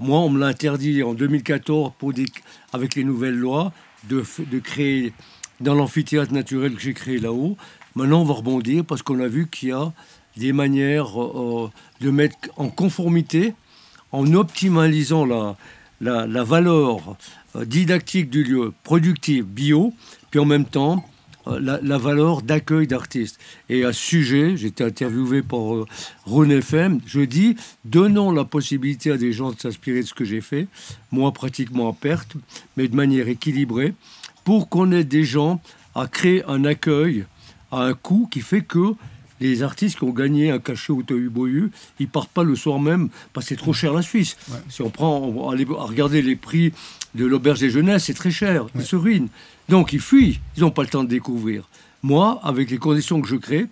Moi, on me l'a interdit en 2014 pour des- avec les nouvelles lois de, de créer dans l'amphithéâtre naturel que j'ai créé là-haut. Maintenant, on va rebondir parce qu'on a vu qu'il y a des manières euh, de mettre en conformité, en optimalisant la, la, valeur euh, didactique du lieu, productive, bio, puis en même temps euh, la, la valeur d'accueil d'artistes. Et à ce sujet, j'étais interviewé par euh, Rhône FM, je dis, donnons la possibilité à des gens de s'inspirer de ce que j'ai fait, moi pratiquement à perte, mais de manière équilibrée, pour qu'on ait des gens à créer un accueil à un coût qui fait que les artistes qui ont gagné un cachet au Tohu ils partent pas le soir même parce que c'est trop cher la Suisse. Si on prend, on va aller à regarder les prix de l'auberge des jeunesses, c'est très cher, ils se ruinent. Donc ils fuient, ils n'ont pas le temps de découvrir. Moi, avec les conditions que je crée,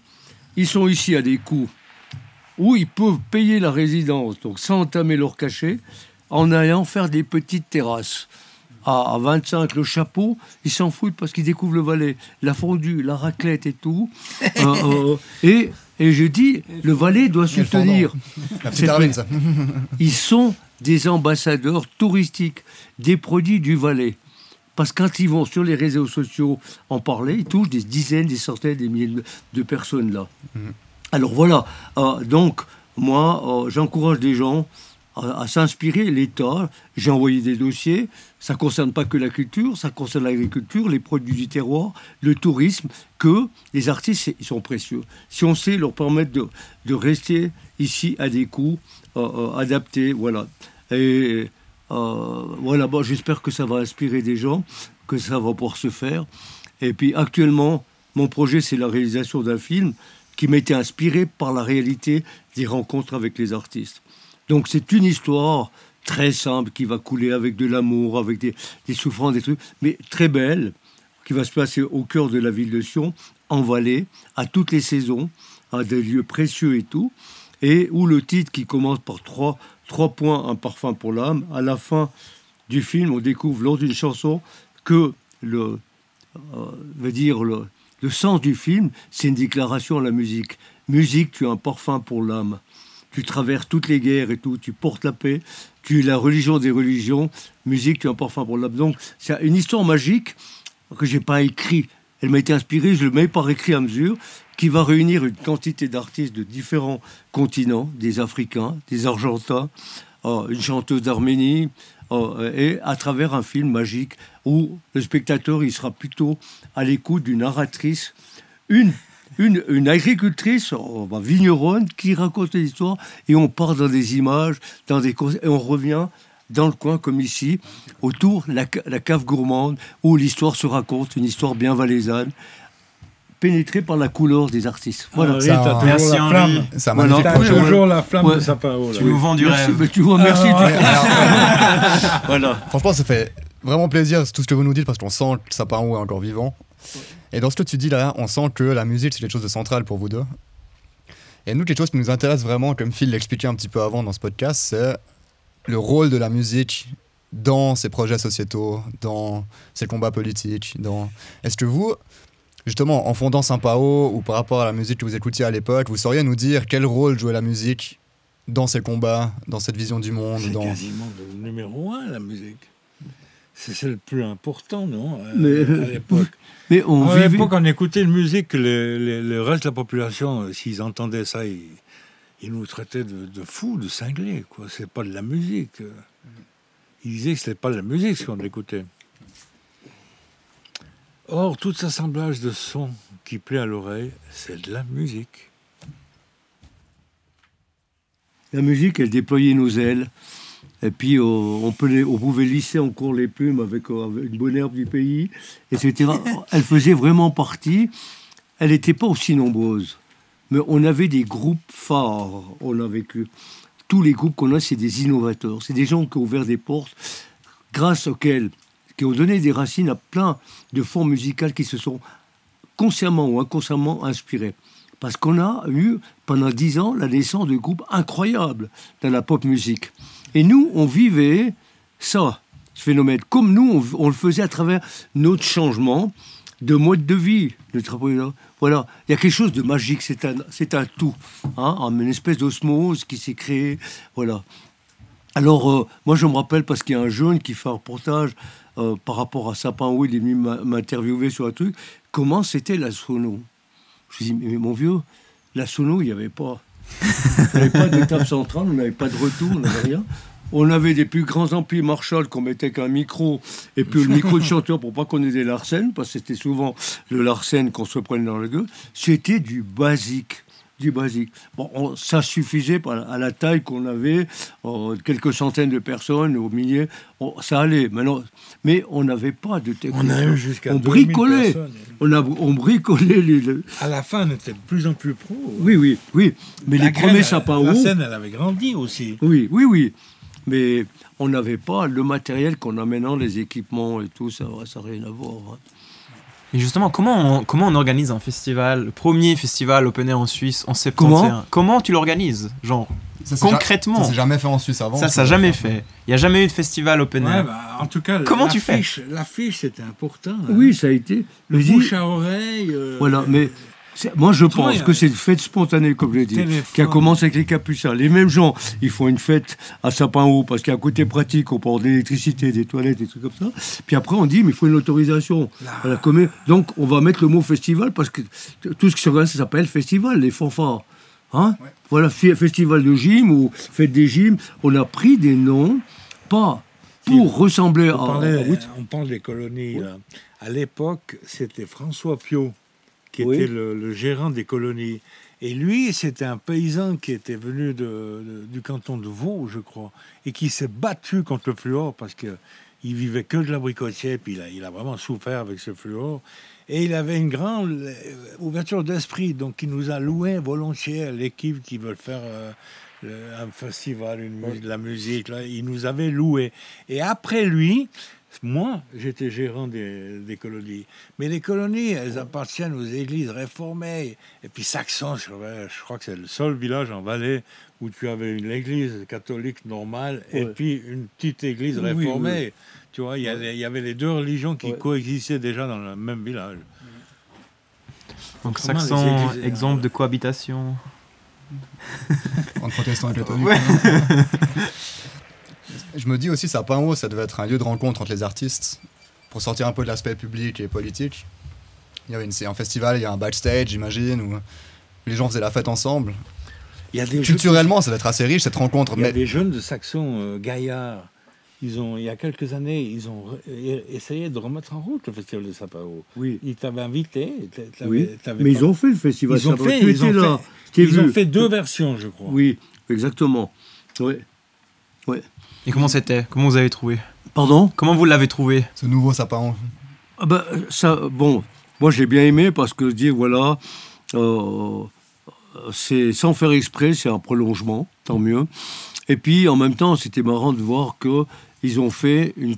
ils sont ici à des coûts où ils peuvent payer la résidence, donc sans entamer leur cachet, en allant faire des petites terrasses. à, à 25 le chapeau, ils s'en foutent parce qu'ils découvrent le Valais, la fondue, la raclette et tout. Euh, euh, et, et je dis, le Valais doit soutenir. La petite ça. Ils sont des ambassadeurs touristiques des produits du Valais. Parce que quand ils vont sur les réseaux sociaux en parler, ils touchent des dizaines, des centaines, des milliers de- personnes là. Alors voilà, Euh, donc moi, euh, j'encourage des gens à, à s'inspirer. L'État, j'ai envoyé des dossiers. Ça ne concerne pas que la culture, ça concerne l'agriculture, les produits du terroir, le tourisme, que les artistes, ils sont précieux. Si on sait leur permettre de, de rester ici à des coûts euh, euh, adaptés, voilà. Et euh, voilà, bon, j'espère que ça va inspirer des gens, que ça va pouvoir se faire. Et puis actuellement, mon projet, c'est la réalisation d'un film qui m'était inspiré par la réalité des rencontres avec les artistes. Donc c'est une histoire très simple qui va couler avec de l'amour, avec des, des souffrances, des trucs, mais très belle, qui va se passer au cœur de la ville de Sion, en Valais, à toutes les saisons, à des lieux précieux et tout, et où le titre qui commence par trois, trois points, un parfum pour l'âme, à la fin du film, on découvre lors d'une chanson que le, euh, veut dire le, le sens du film, c'est une déclaration à la musique. Musique, tu es un parfum pour l'âme. Tu traverses toutes les guerres et tout, tu portes la paix, tu es la religion des religions. Musique, tu es un parfum pour l'âme. Donc, c'est une histoire magique que j'ai pas écrit. Elle m'a été inspirée, je le mets par écrit à mesure, qui va réunir une quantité d'artistes de différents continents, des Africains, des Argentins, euh, une chanteuse d'Arménie, euh, et à travers un film magique où le spectateur il sera plutôt à l'écoute d'une narratrice, une, une, une agricultrice, vigneronne, qui raconte l'histoire et on part dans des images, dans des et on revient dans le coin comme ici, autour la, la cave gourmande où l'histoire se raconte, une histoire bien valaisanne, pénétrée par la couleur des artistes. Voilà. Henri, Ça, toujours merci, la flamme. C'est un Voilà. toujours la flamme Ouais. de Sapin-Haut. là. Tu nous vends du Merci, rêve. mais tu vois, merci. Ah, tu- Alors, voilà. Franchement, ça fait vraiment plaisir tout ce que vous nous dites parce qu'on sent que Sapin est encore vivant. Et dans ce que tu dis là, on sent que la musique c'est quelque chose de central pour vous deux. Et nous, quelque chose qui nous intéresse vraiment, comme Phil l'expliquait un petit peu avant dans ce podcast, c'est le rôle de la musique dans ces projets sociétaux, dans ces combats politiques. Dans... Est-ce que vous, justement, en fondant Saint-Pao ou par rapport à la musique que vous écoutiez à l'époque, vous sauriez nous dire quel rôle jouait la musique dans ces combats, dans cette vision du monde C'est dans... quasiment le numéro un, la musique. C'est c'est le plus important, non euh, Mais- À l'époque. Mais on À vivait- l'époque, on écoutait une musique, le, le- le reste de la population, euh, s'ils entendaient ça, ils, ils nous traitaient de, de fous, de cinglés. quoi. C'est pas de la musique. euh. Ils disaient que c'était pas de la musique ce qu'on écoutait. Or, tout assemblage de sons qui plaît à l'oreille, c'est de la musique. La musique, elle déployait nos ailes. Et puis, euh, on, peut les- on pouvait lisser encore les plumes avec, euh, avec une bonne herbe du pays, etc. elle faisait vraiment partie. Elle n'était pas aussi nombreuse. Mais on avait des groupes phares. On a vécu. Tous les groupes qu'on a, c'est des innovateurs. C'est des gens qui ont ouvert des portes grâce auxquels, qui ont donné des racines à plein de formes musicales qui se sont consciemment ou inconsciemment inspirés. Parce qu'on a eu pendant dix ans la naissance de groupes incroyables dans la pop musique. Et nous, on vivait ça, ce phénomène. Comme nous, on, le faisait à travers notre changement de mode de vie. notre appel- Voilà, il y a quelque chose de magique, c'est un, un tout, hein, une espèce d'osmose qui s'est créée. Voilà. Alors, euh, moi, je me rappelle parce qu'il y a un jeune qui fait un reportage euh, par rapport à Sapin où il est venu m'interviewer sur un truc. Comment c'était la sono? Je dis, mais mon vieux, la sono, il n'y avait pas. On pas d'étape centrale, on n'avait pas de retour, on n'avait rien. On avait des plus grands amplis Marshall qu'on mettait qu'un micro et puis le micro de chanteur pour pas qu'on ait des Larsen, parce que c'était souvent le Larsen qu'on se prenait dans la gueule. C'était du basique. Du basique. Bon, on- ça suffisait à la taille qu'on avait, euh, quelques centaines de personnes, au milliers, on- ça allait. Maintenant, mais on n'avait pas de technique. On a eu jusqu'à On 2000 bricolait. On, a, on bricolait les. les- À la fin, on était de plus en plus pro. Oui, oui, oui. Mais La les premiers sapins La scène, elle avait grandi aussi. Oui, oui, oui. Mais on n'avait pas le matériel qu'on a maintenant, les équipements et tout, ça n'a rien à voir. hein. Et justement, comment on, comment on organise un festival, le premier festival open air en Suisse en septembre? Comment? Comment tu l'organises Genre, Ça, c'est ja- Concrètement? Ça s'est jamais fait en Suisse avant. Ça, ça jamais fait. Il n'y a jamais eu de festival open Ouais, air. bah, en tout cas, Comment tu fais? l'affiche- c'était important. hein. Oui, ça a été. Le bouche à oreille. euh, Voilà, mais moi je pense que c'est une fête spontanée, comme je l'ai dit, Téléphone. qui a commencé avec les capucins. Les mêmes gens, ils font une fête à Sapin-Haut parce qu'il y a un côté pratique, on avoir de l'électricité, des toilettes, des trucs comme ça. Puis après, on dit, mais il faut une autorisation à la commune. Donc, on va mettre le mot festival parce que tout ce qui s'organise, ça s'appelle festival, les fanfares. Hein? Voilà, festival de gym ou fête des gyms. On a pris des noms, pas pour ressembler à. On, parlait- à- on parle des colonies. À l'époque, c'était François Piot qui Oui. était le, le gérant des colonies. Et lui, c'était un paysan qui était venu de- de- du canton de Vaud, je crois, et qui s'est battu contre le fluor parce que il vivait que de l'abricotier, puis il a, il a vraiment souffert avec ce fluor. Et il avait une grande euh, ouverture d'esprit, donc il nous a loué volontiers à l'équipe qui veut faire euh, le- un festival, une de la musique. Là, il nous avait loué. Et après lui, moi, j'étais gérant des, des colonies. Mais les colonies, elles appartiennent aux églises réformées. Et puis Saxon, je, je crois que c'est le seul village en Valais où tu avais une église catholique normale et puis une petite église Oui, réformée. Tu vois, il y, avait- il y avait les deux religions qui Ouais. coexistaient déjà dans le même village. Donc, Comment Saxon, églises, euh, exemple de cohabitation. entre protestants et catholiques. Je me dis aussi, Sapin-Haut, ça devait être un lieu de rencontre entre les artistes, pour sortir un peu de l'aspect public et politique. Il y avait une, c'est un festival, il y a un backstage, j'imagine, où les gens faisaient la fête ensemble. Il y a des Culturellement, ça doit être assez riche, cette rencontre. Il y a Mais des jeunes de Saxon, euh, Gaillard, ils ont, il y a quelques années, ils ont essayé de remettre en route le festival de Sapao. Oui. Ils t'avaient invité. Oui, mais pas- ils ont fait le festival. Ils ont Sapin. fait, ils ont là, fait- ils ont fait deux versions, je crois. Oui, exactement. Oui. Et comment c'était? Comment vous avez trouvé? Pardon? Comment vous l'avez trouvé? Ce nouveau Sapin-Haut, Ah ben, ça, bon, moi j'ai bien aimé parce que dire voilà, euh, c'est sans faire exprès, c'est un prolongement, tant mieux. Et puis en même temps, c'était marrant de voir que ils ont fait une,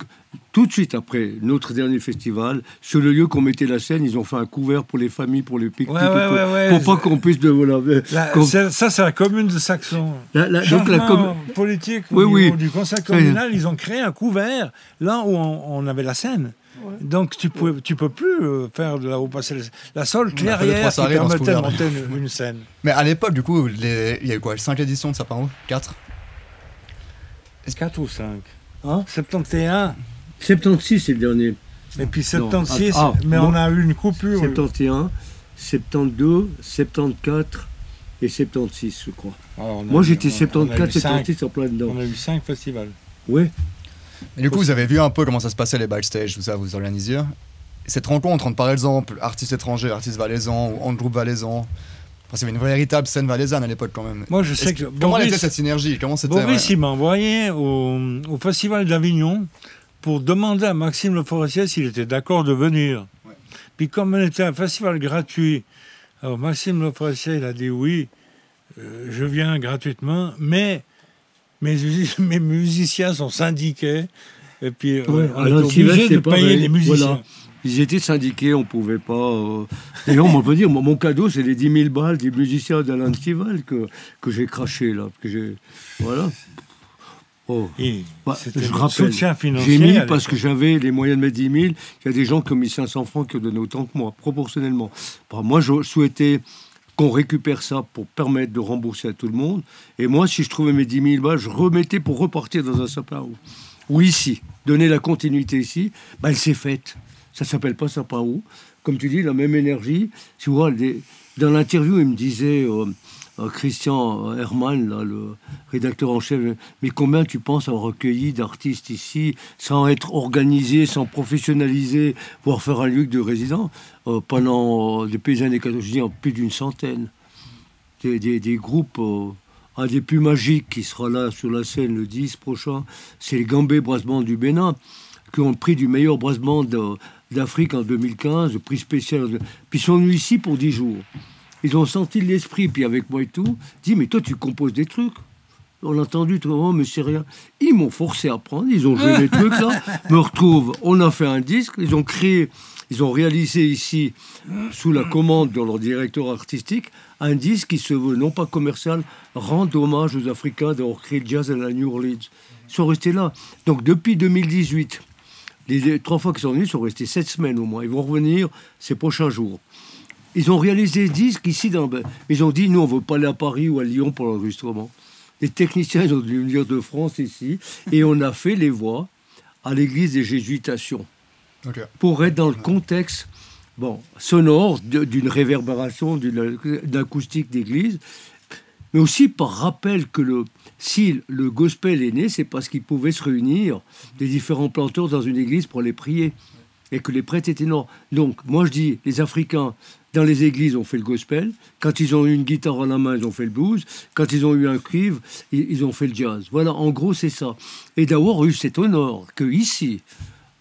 tout de suite après notre dernier festival, sur le lieu qu'on mettait la scène, ils ont fait un couvert pour les familles, pour les pique-niques, Ouais, ouais, pour pas qu'on puisse de voilà. La- qu'on- c'est- ça, c'est la commune de Saxon. la- la- donc la com- politique Oui, au oui. du conseil communal, ils ont créé un couvert là où on, on avait la scène. Donc tu peux, tu peux plus euh, faire de la haut passer la seule clairière qui permettait de monter une, une scène. Mais à l'époque, du coup, les- il y a eu quoi 5 éditions de Sapin-Haut 4 4 ou 5 Hein? 71 76 c'est le dernier. et puis Non, 76, ah, mais bon. on a eu une coupure. 71, 72, 74 et 76, je crois. Alors, on a Moi, j'étais on- on a 74, eu cinq- 76 en plein dedans. On a eu 5 festivals. Ouais. Et du coup, vous avez vu un peu comment ça se passait les backstage, tout ça, vous organisiez. Cette rencontre entre, par exemple, artistes étrangers, artistes valaisans ou en groupe valaisan, parce qu'il y avait une véritable scène valaisanne à l'époque quand même. Moi, je Est-ce sais que Comment Boris- était cette synergie? Comment c'était Boris, ouais. il m'a envoyé au, au Festival d'Avignon pour demander à Maxime Le Forestier s'il était d'accord de venir. Ouais. Puis comme on était un festival gratuit, alors Maxime Le Forestier, il a dit oui, euh, je viens gratuitement, mais mes, usi- mes musiciens sont syndiqués. Et puis, euh, Ouais, on est obligé de payer les musiciens. Voilà. Ils étaient syndiqués, on pouvait pas. euh, D'ailleurs, on peut dire, mon, mon cadeau, c'est les 10 000 balles des musiciens d'Alain Stival que, que j'ai craché là. Que j'ai... Voilà. Oh. Et Bah, je le rappelle. J'ai mis parce que j'avais les moyens de mettre 10 000. Il y a des gens qui ont mis 500 francs qui ont donné autant que moi, proportionnellement. Bah, moi, je souhaitais qu'on récupère ça pour permettre de rembourser à tout le monde. Et moi, si je trouvais mes 10 000 balles, je remettais pour repartir dans un sapin ou, ici. Donner la continuité ici, bah, elle s'est faite. Ça s'appelle pas sapin ou. Comme tu dis, la même énergie. Tu vois, dans l'interview, il me disait. euh, Christian Herman, là, le rédacteur en chef, mais combien tu penses avoir recueilli d'artistes ici sans être organisé, sans professionnaliser, voire faire un lieu de résidence euh, pendant euh, depuis les années 80, je dis en plus d'une centaine? Des, des- des groupes, euh, un des plus magiques qui sera là sur la scène le 10 prochain, c'est les Gambé Brass Band du Bénin, qui ont le prix du meilleur brass band d'Afrique en 2015, le prix spécial. Puis sont venus ici pour 10 jours. Ils ont senti l'esprit, puis avec moi et tout, dit mais toi tu composes des trucs. on a entendu tout le monde, mais c'est rien. Ils m'ont forcé à prendre, ils ont joué les trucs là, me retrouve, on a fait un disque, ils ont créé, ils ont réalisé ici, sous la commande de leur directeur artistique, un disque qui se veut non pas commercial, rend hommage aux Africains d'avoir créé le jazz à la New Orleans. Ils sont restés là. Donc depuis 2018, les trois fois qu'ils sont venus, ils sont restés sept semaines au moins. Ils vont revenir ces prochains jours. Ils ont réalisé des disques ici. Dans, ben, ils ont dit, nous, on ne veut pas aller à Paris ou à Lyon pour l'enregistrement. Les techniciens, ils ont dû venir de France ici. Et on a fait les voix à l'église des Jésuitations. Ok. Pour être dans le contexte bon, sonore d'une réverbération, d'une d'acoustique d'église. Mais aussi par rappel que le, si le gospel est né, c'est parce qu'ils pouvaient se réunir, des différents planteurs dans une église pour les prier. Et que les prêtres étaient noirs. Donc, moi je dis, les Africains, dans les églises, ont fait le gospel. Quand ils ont eu une guitare à la main, ils ont fait le blues. Quand ils ont eu un cuivre, ils, ont fait le jazz. Voilà, en gros, c'est ça. Et d'avoir eu cet honneur que ici,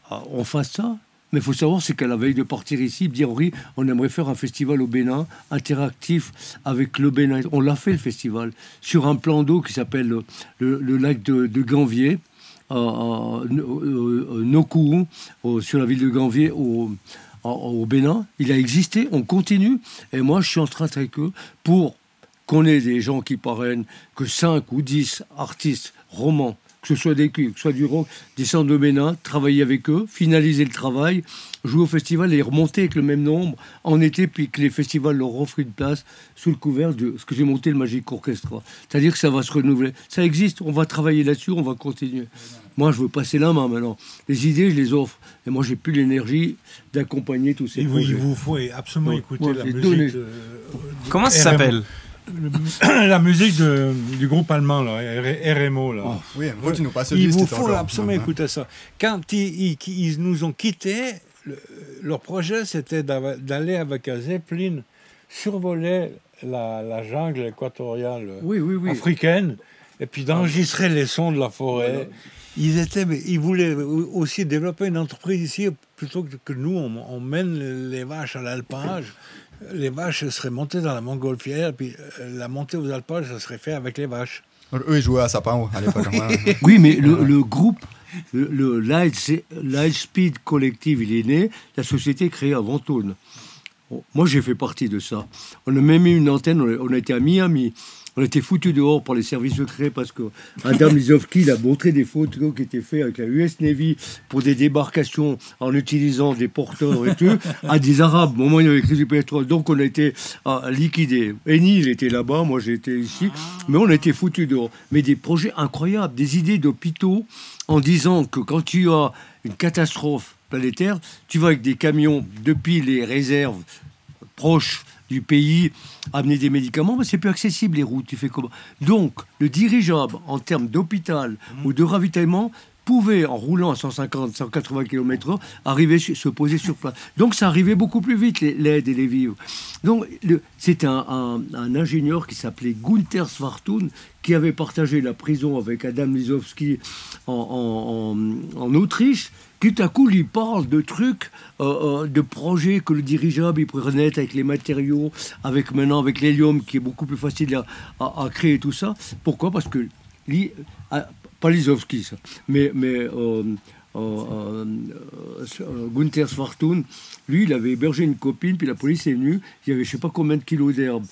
ah, on fasse ça. Mais il faut savoir, c'est qu'à la veille de partir ici, il me dit Henri, on aimerait faire un festival au Bénin, interactif avec le Bénin. On l'a fait, le festival, sur un plan d'eau qui s'appelle le, lac de, Ganvier, à, euh, au- sur la ville de Ganvier, au Bénin. Il a existé, on continue. Et moi, je suis en train avec eux pour qu'on ait des gens qui parrainent, que 5 ou 10 artistes romans, que ce soit des que ce soit du rock, descendre au Bénin, travailler avec eux, finaliser le travail, jouer au festival et remonter avec le même nombre en été, puis que les festivals leur offrent une place sous le couvert de ce que j'ai monté le Magic Orchestra. C'est-à-dire que ça va se renouveler. Ça existe, on va travailler là-dessus, on va continuer. Moi, je veux passer la main maintenant. Les idées, je les offre. Et moi, j'ai plus l'énergie d'accompagner tous ces Il vous, projets. il vous faut absolument Donc, écouter moi, la musique. donné- de- Comment ça s'appelle? Le- La musique de- du groupe allemand, là, R- RMO. Là. Oui, moi, tu nous passes le Il vous faut encore. absolument Ouais. écouter ça. Quand ils, ils- ils nous ont quittés, le- leur projet, c'était d'aller avec un Zeppelin survoler la, la jungle équatoriale Oui, oui, oui. africaine et puis d'enregistrer les sons de la forêt. Ils, étaient, mais ils voulaient au- aussi développer une entreprise ici plutôt que, que nous, on, on mène les vaches à l'alpage. Les vaches seraient montées dans la montgolfière, puis euh, la montée aux alpages, ça serait fait avec les vaches. Eux, ils jouaient à Sapin à l'époque. Oui, mais le, le groupe, le, le Light- Lightspeed Collective, il est né, la société est créée à Ventône. Bon, Moi, j'ai fait partie de ça. On a même eu une antenne, on a, on a été à Miami. On a été foutus dehors par les services secrets parce que Adam Lizovski il a montré des photos qui étaient faites avec la US Navy pour des débarcations en utilisant des porteurs et tout, à des Arabes. Au moment où il y avait crise du pétrole. Donc, on a été ah, liquidés. Eni, il était là-bas, moi j'étais ici. Mais on a été foutus dehors. Mais des projets incroyables, des idées d'hôpitaux en disant que quand tu as une catastrophe planétaire, tu vas avec des camions depuis les réserves proches du pays amener des médicaments, mais c'est plus accessible les routes. Tu fais comment? Donc, le dirigeable en termes d'hôpital ou de ravitaillement pouvait, en roulant à 150, 180 km/h, arriver, se poser sur place. Donc, ça arrivait beaucoup plus vite, l'aide et les vivres. Donc, c'est un, ingénieur qui s'appelait Gunther Svartun, qui avait partagé la prison avec Adam Lizowski en, en- Autriche, qui tout à coup lui parle de trucs, euh, euh, de projets que le dirigeable il naître avec les matériaux, avec maintenant avec l'hélium qui est beaucoup plus facile à, à- à créer tout ça. Pourquoi? Parce que pas Lizowski ça, mais mais euh, euh, euh, euh, Gunther Svartun, lui il avait hébergé une copine, puis la police est venue, il y avait je sais pas combien de kilos d'herbe.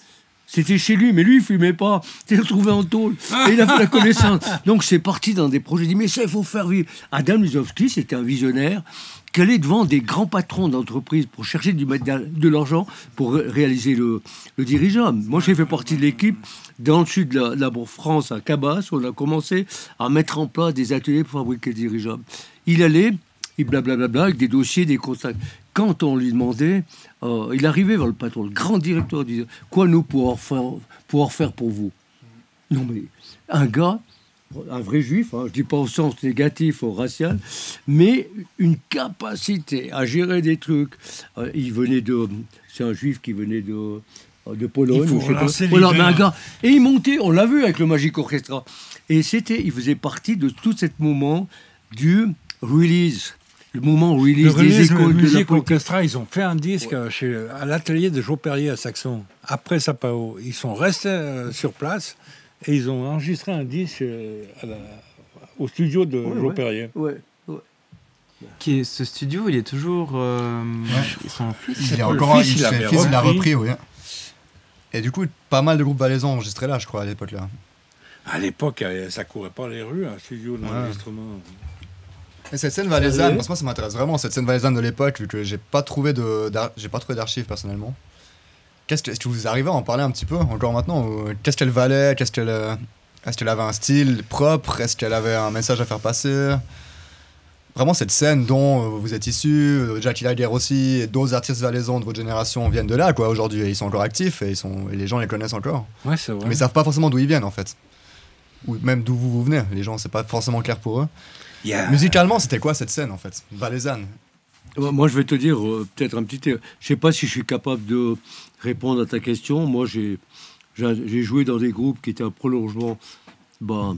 C'était chez lui, mais lui, il fumait pas. Il s'est retrouvé en tôle. Et il a fait la connaissance. Donc, c'est parti dans des projets. Il dit, mais ça, il faut faire vivre. Adam Lizowski, c'était un visionnaire qui allait devant des grands patrons d'entreprise pour chercher du, de l'argent pour ré- réaliser le, le dirigeable. Moi, j'ai fait partie de l'équipe dans le sud de la, France, à Cabas. On a commencé à mettre en place des ateliers pour fabriquer le dirigeable. Il allait, il blablabla avec des dossiers, des contacts. Quand on lui demandait, euh, il arrivait vers le patron, le grand directeur, disait Quoi nous pouvoir faire, faire pour vous? Non, mais un gars, un vrai juif, hein, je dis pas au sens négatif ou racial, mais une capacité à gérer des trucs. Euh, il venait de. C'est un juif qui venait de. De Pologne, Il faut je sais pas. Voilà, mais un gars. Et il montait, on l'a vu avec le Magic Orchestra. Et c'était, il faisait partie de tout ce moment du release, le moment Le release des Release écoles Music politique. Orchestra, ils ont fait un disque chez, à l'atelier de Joe Perrier à Saxon. Après Sapao, ils sont restés euh, sur place. Et ils ont enregistré un disque euh, à la- au studio de Ouais, Joe ouais. Perrier. Ouais, ouais. Qui est, ce studio, il est toujours. euh, Son fils. Il, est encore, fils, il, le fils, il l'a repris. oui. Et du coup, pas mal de groupes valaisans enregistrés là, je crois, à l'époque là. À l'époque, euh, ça courait pas les rues, un studio d'enregistrement. Et cette scène valaisanne, Ouais. parce que moi ça m'intéresse vraiment, cette scène valaisanne de l'époque, vu que j'ai pas trouvé de, d'ar- j'ai pas trouvé d'archives personnellement. Qu'est-ce que, est-ce que vous arrivez à en parler un petit peu encore maintenant ou Qu'est-ce qu'elle valait Qu'est-ce qu'elle, euh, est-ce qu'elle avait un style propre Est-ce qu'elle avait un message à faire passer? Vraiment cette scène dont euh, vous êtes issu, euh, Jackie Laguerre aussi, et d'autres artistes valaisans de votre génération viennent de là quoi aujourd'hui, et ils sont encore actifs et ils sont, et les gens les connaissent encore. Ouais, c'est vrai. Mais ils savent pas forcément d'où ils viennent en fait. Ou même d'où vous, vous venez. Les gens, c'est pas forcément clair pour eux. Musicalement, c'était quoi cette scène en fait? Valaisanne. Moi, moi, je vais te dire euh, peut-être un petit. Je sais pas si je suis capable de répondre à ta question. Moi, j'ai joué dans des groupes qui étaient un prolongement bah,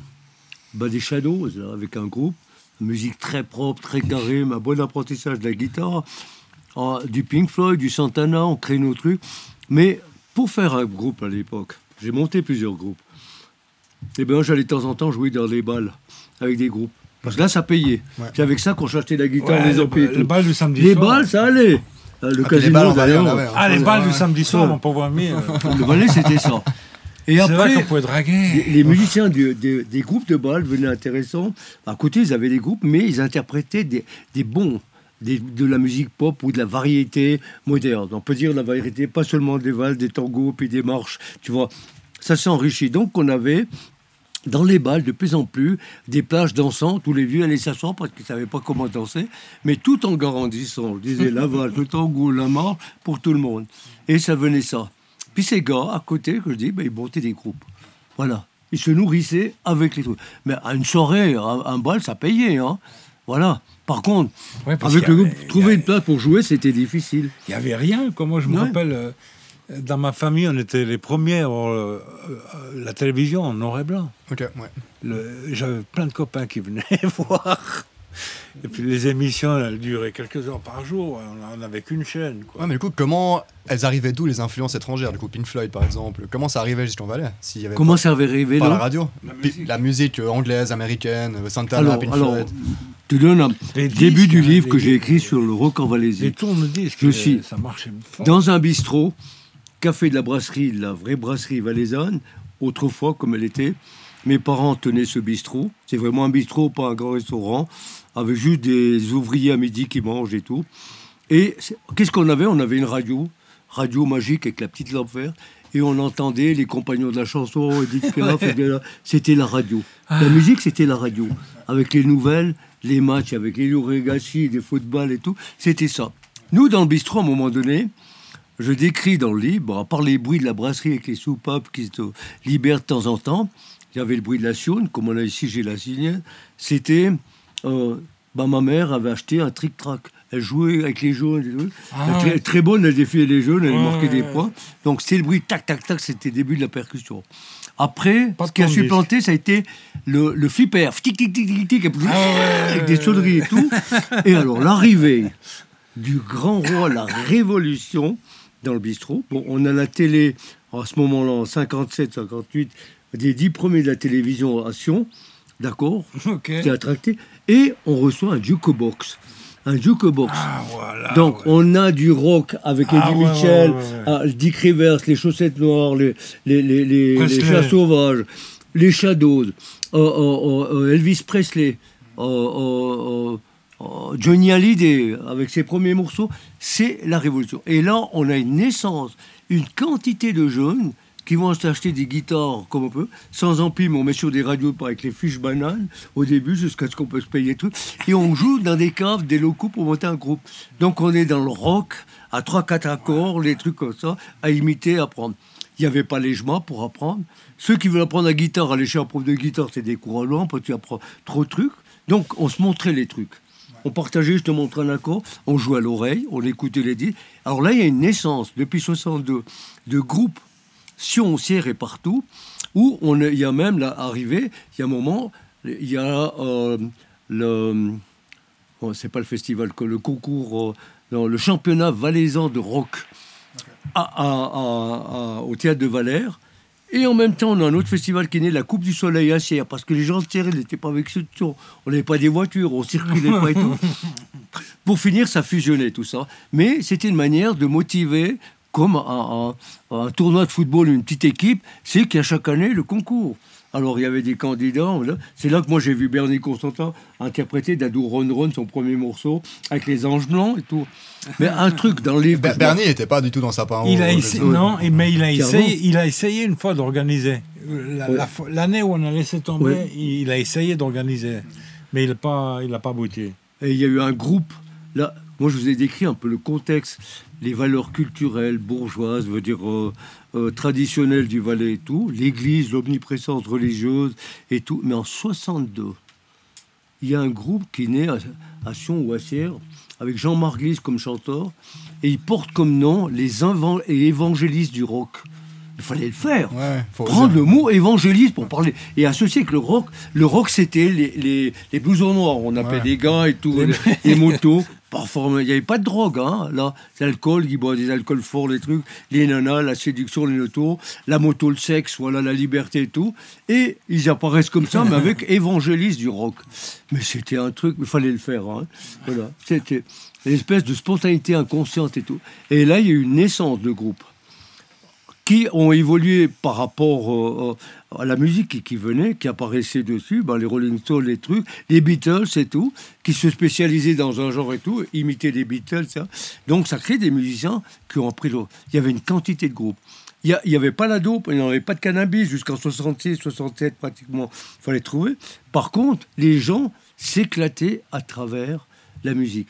bah, des Shadows, là, avec un groupe. Musique très propre, très carrée, un bon apprentissage de la guitare. Ah, du Pink Floyd, du Santana, on crée nos trucs. Mais pour faire un groupe à l'époque, j'ai monté plusieurs groupes. Et bien, j'allais de temps en temps jouer dans des balles avec des groupes. Parce que là, ça payait. Ouais. C'est avec ça qu'on achetait la guitare, Ouais, les le, amplis et le tout. bal du samedi Les soir. balles, ça allait. Euh, Le Ah, casino, d'ailleurs. Ah, les balles ouais. du samedi soir, Ouais. mon pauvre ami. euh, Le Valais, c'était ça. Et c'est vrai qu'on après, pouvait draguer. les, les musiciens du- des- des groupes de balles devenaient intéressants. À côté, ils avaient des groupes, mais ils interprétaient des, des bons, des- de la musique pop ou de la variété moderne. On peut dire la variété, pas seulement des valses, des tangos, puis des marches, tu vois. Ça s'est enrichi. Donc, on avait dans les balles de plus en plus des plages dansantes où les vieux allaient s'asseoir parce qu'ils ne savaient pas comment danser, mais tout en grandissant. Je disais la valse, le tango, la marche pour tout le monde. Et ça venait ça. Puis ces gars à côté, que je dis, ben, ils montaient des groupes. Voilà. Ils se nourrissaient avec les trucs. Mais à une soirée, un, un bal, ça payait. Hein. Voilà. Par contre, Ouais, avec le groupe, avait- trouver une place pour jouer, c'était difficile. Il n'y avait rien. Comme moi, je me Ouais. rappelle, euh, dans ma famille, on était les premiers à avoir euh, euh, la télévision en noir et blanc. Ok, ouais. J'avais plein de copains qui venaient voir. Et puis les émissions, elles duraient quelques heures par jour. On n'avait qu'une chaîne. Quoi. Ouais, mais du coup, comment elles arrivaient d'où les influences étrangères? Du coup, Pink Floyd par exemple. Comment ça arrivait jusqu'en Valais y avait Comment pas, ça avait rêvé par la radio? La musique. La musique euh, anglaise, américaine, Santana, alors, Pink alors, Floyd. tu donnes un Les début disques, du livre les- que j'ai écrit sur le rock en Valaisie. Les tourne-disques, Je suis ça marchait fort. Dans un bistrot, café de la brasserie, la vraie brasserie valaisanne, autrefois comme elle était. Mes parents tenaient ce bistrot. C'est vraiment un bistrot, pas un grand restaurant, avec juste des ouvriers à midi qui mangent et tout. Et qu'est-ce qu'on avait? On avait une radio, radio magique avec la petite lampe verte, et on entendait les compagnons de la chanson, Edith Piaf, c'était la radio. La musique, c'était la radio, avec les nouvelles, les matchs, avec les Regassi, des footballs et tout. C'était ça. Nous, dans le bistrot, à un moment donné, je décris dans le livre, à part les bruits de la brasserie avec les soupapes qui se libèrent de temps en temps, il y avait le bruit de la sionne, comme on a ici, j'ai la signale. C'était. euh, bah, ma mère avait acheté un trick-track. Elle jouait avec les jaunes. Ah Elle était ouais. très bonne, elle défiait les jaunes, elle Ouais, marquait des ouais, points. Donc c'était le bruit tac, tac, tac, c'était le début de la percussion. Après, Pas ce qui a supplanté, ça a été le, le flipper, tic, tic, tic, tic, tic, avec des sonneries et tout. Et alors, l'arrivée du grand roi, la révolution dans le bistrot. Bon, on a la télé à ce moment-là, en 57, 58, des dix premiers de la télévision à Sion, d'accord, Ok. qui est attracté, et on reçoit un jukebox. Un jukebox. Ah, voilà. Donc, ouais. on a du rock avec Ah, Eddie ouais, Mitchell, ouais, ah, Dick Rivers, les chaussettes noires, les, les, les, les, Presley. les chats sauvages, les Shadows, euh, euh, euh, Elvis Presley, euh, Johnny Hallyday avec ses premiers morceaux. C'est la révolution. Et là, on a une naissance, une quantité de jeunes qui vont s'acheter des guitares comme on peut, sans ampli, mais on met sur des radios avec les fiches bananes au début jusqu'à ce qu'on peut se payer tout. Et on joue dans des caves, des locaux pour monter un groupe. Donc on est dans le rock, à 3-4 accords, les trucs comme ça, à imiter, à apprendre. Il n'y avait pas les chemins pour apprendre. Ceux qui veulent apprendre la guitare, aller chez un prof de guitare, c'est des cours à parce que tu apprends trop de trucs. Donc on se montrait les trucs. On partageait, je te montre un accord, on jouait à l'oreille, on écoutait les disques. Alors là, il y a une naissance, depuis 62, de groupes Sion, Sierre et partout, où on est- il y a même là, arrivé, il y a un moment, il y a euh, le. bon, c'est pas le festival, que le concours, euh, non, le championnat valaisan de rock à- à- à- à- au théâtre de Valère. Et en même temps, on a un autre festival qui est né, la Coupe du Soleil à Sierre, parce que les gens de Sierre, ils n'étaient pas avec ce tour. On n'avait pas des voitures, on circulait pas et tout. Pour finir, ça fusionnait tout ça. Mais c'était une manière de motiver, comme un, un- un tournoi de football, une petite équipe, c'est qu'il y a chaque année le concours. Alors il y avait des candidats. C'est là que moi j'ai vu Bernie Constantin interpréter Dadou Ron Ron, son premier morceau, avec les anges blancs et tout. Mais un truc dans les livre. Ber- Bernie n'était pas du tout dans sa part. Il a essayé, non, mais il a essayé, il a essayé une fois d'organiser. La- Ouais. L'année où on a laissé tomber, Ouais. il a essayé d'organiser, mais il n'a pas, il a pas abouti. Et il y a eu un groupe. Là, moi, je vous ai décrit un peu le contexte, les valeurs culturelles, bourgeoises, veut dire euh, euh, traditionnelles du Valais et tout, l'Église, l'omniprésence religieuse et tout. Mais en 62, il y a un groupe qui naît à, à Sion ou à Sierre, avec Jean-Marc Lys comme chanteur, et il porte comme nom les et évangélistes du rock. Il fallait le faire Ouais, prendre le mot évangéliste pour parler et associer avec le rock. Le rock, c'était les, les, les blousons noirs. On appelait Ouais. des gars et tout, les, les motos. Parfois, il n'y avait pas de drogue. Hein. Là, l'alcool, ils boivent des alcools forts, les trucs, les nanas, la séduction, les motos, la moto, le sexe, voilà, la liberté et tout. Et ils apparaissent comme ça, mais avec évangéliste du rock. Mais c'était un truc, il fallait le faire. hein. Voilà. C'était une espèce de spontanéité inconsciente et tout. Et là, il y a eu une naissance de groupe qui ont évolué par rapport euh, euh, à la musique qui, venait, qui apparaissait dessus, ben, les Rolling Stones, les trucs, les Beatles et tout, qui se spécialisaient dans un genre et tout, imitaient les Beatles. ça. Donc ça crée des musiciens qui ont pris le... Il y avait une quantité de groupes. Il n'y avait pas la dope, il n'y avait pas de cannabis jusqu'en 66, 67 pratiquement. Il fallait trouver. Par contre, les gens s'éclataient à travers la musique.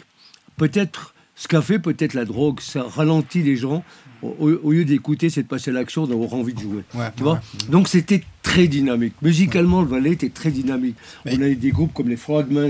Peut-être ce qu'a fait peut-être la drogue, ça ralentit les gens. Au, lieu d'écouter, c'est de passer à l'action, d'avoir envie de jouer. Ouais, tu vois ouais. Donc c'était très dynamique. Musicalement, le Valais était très dynamique. Mais- On avait des groupes comme les Fragments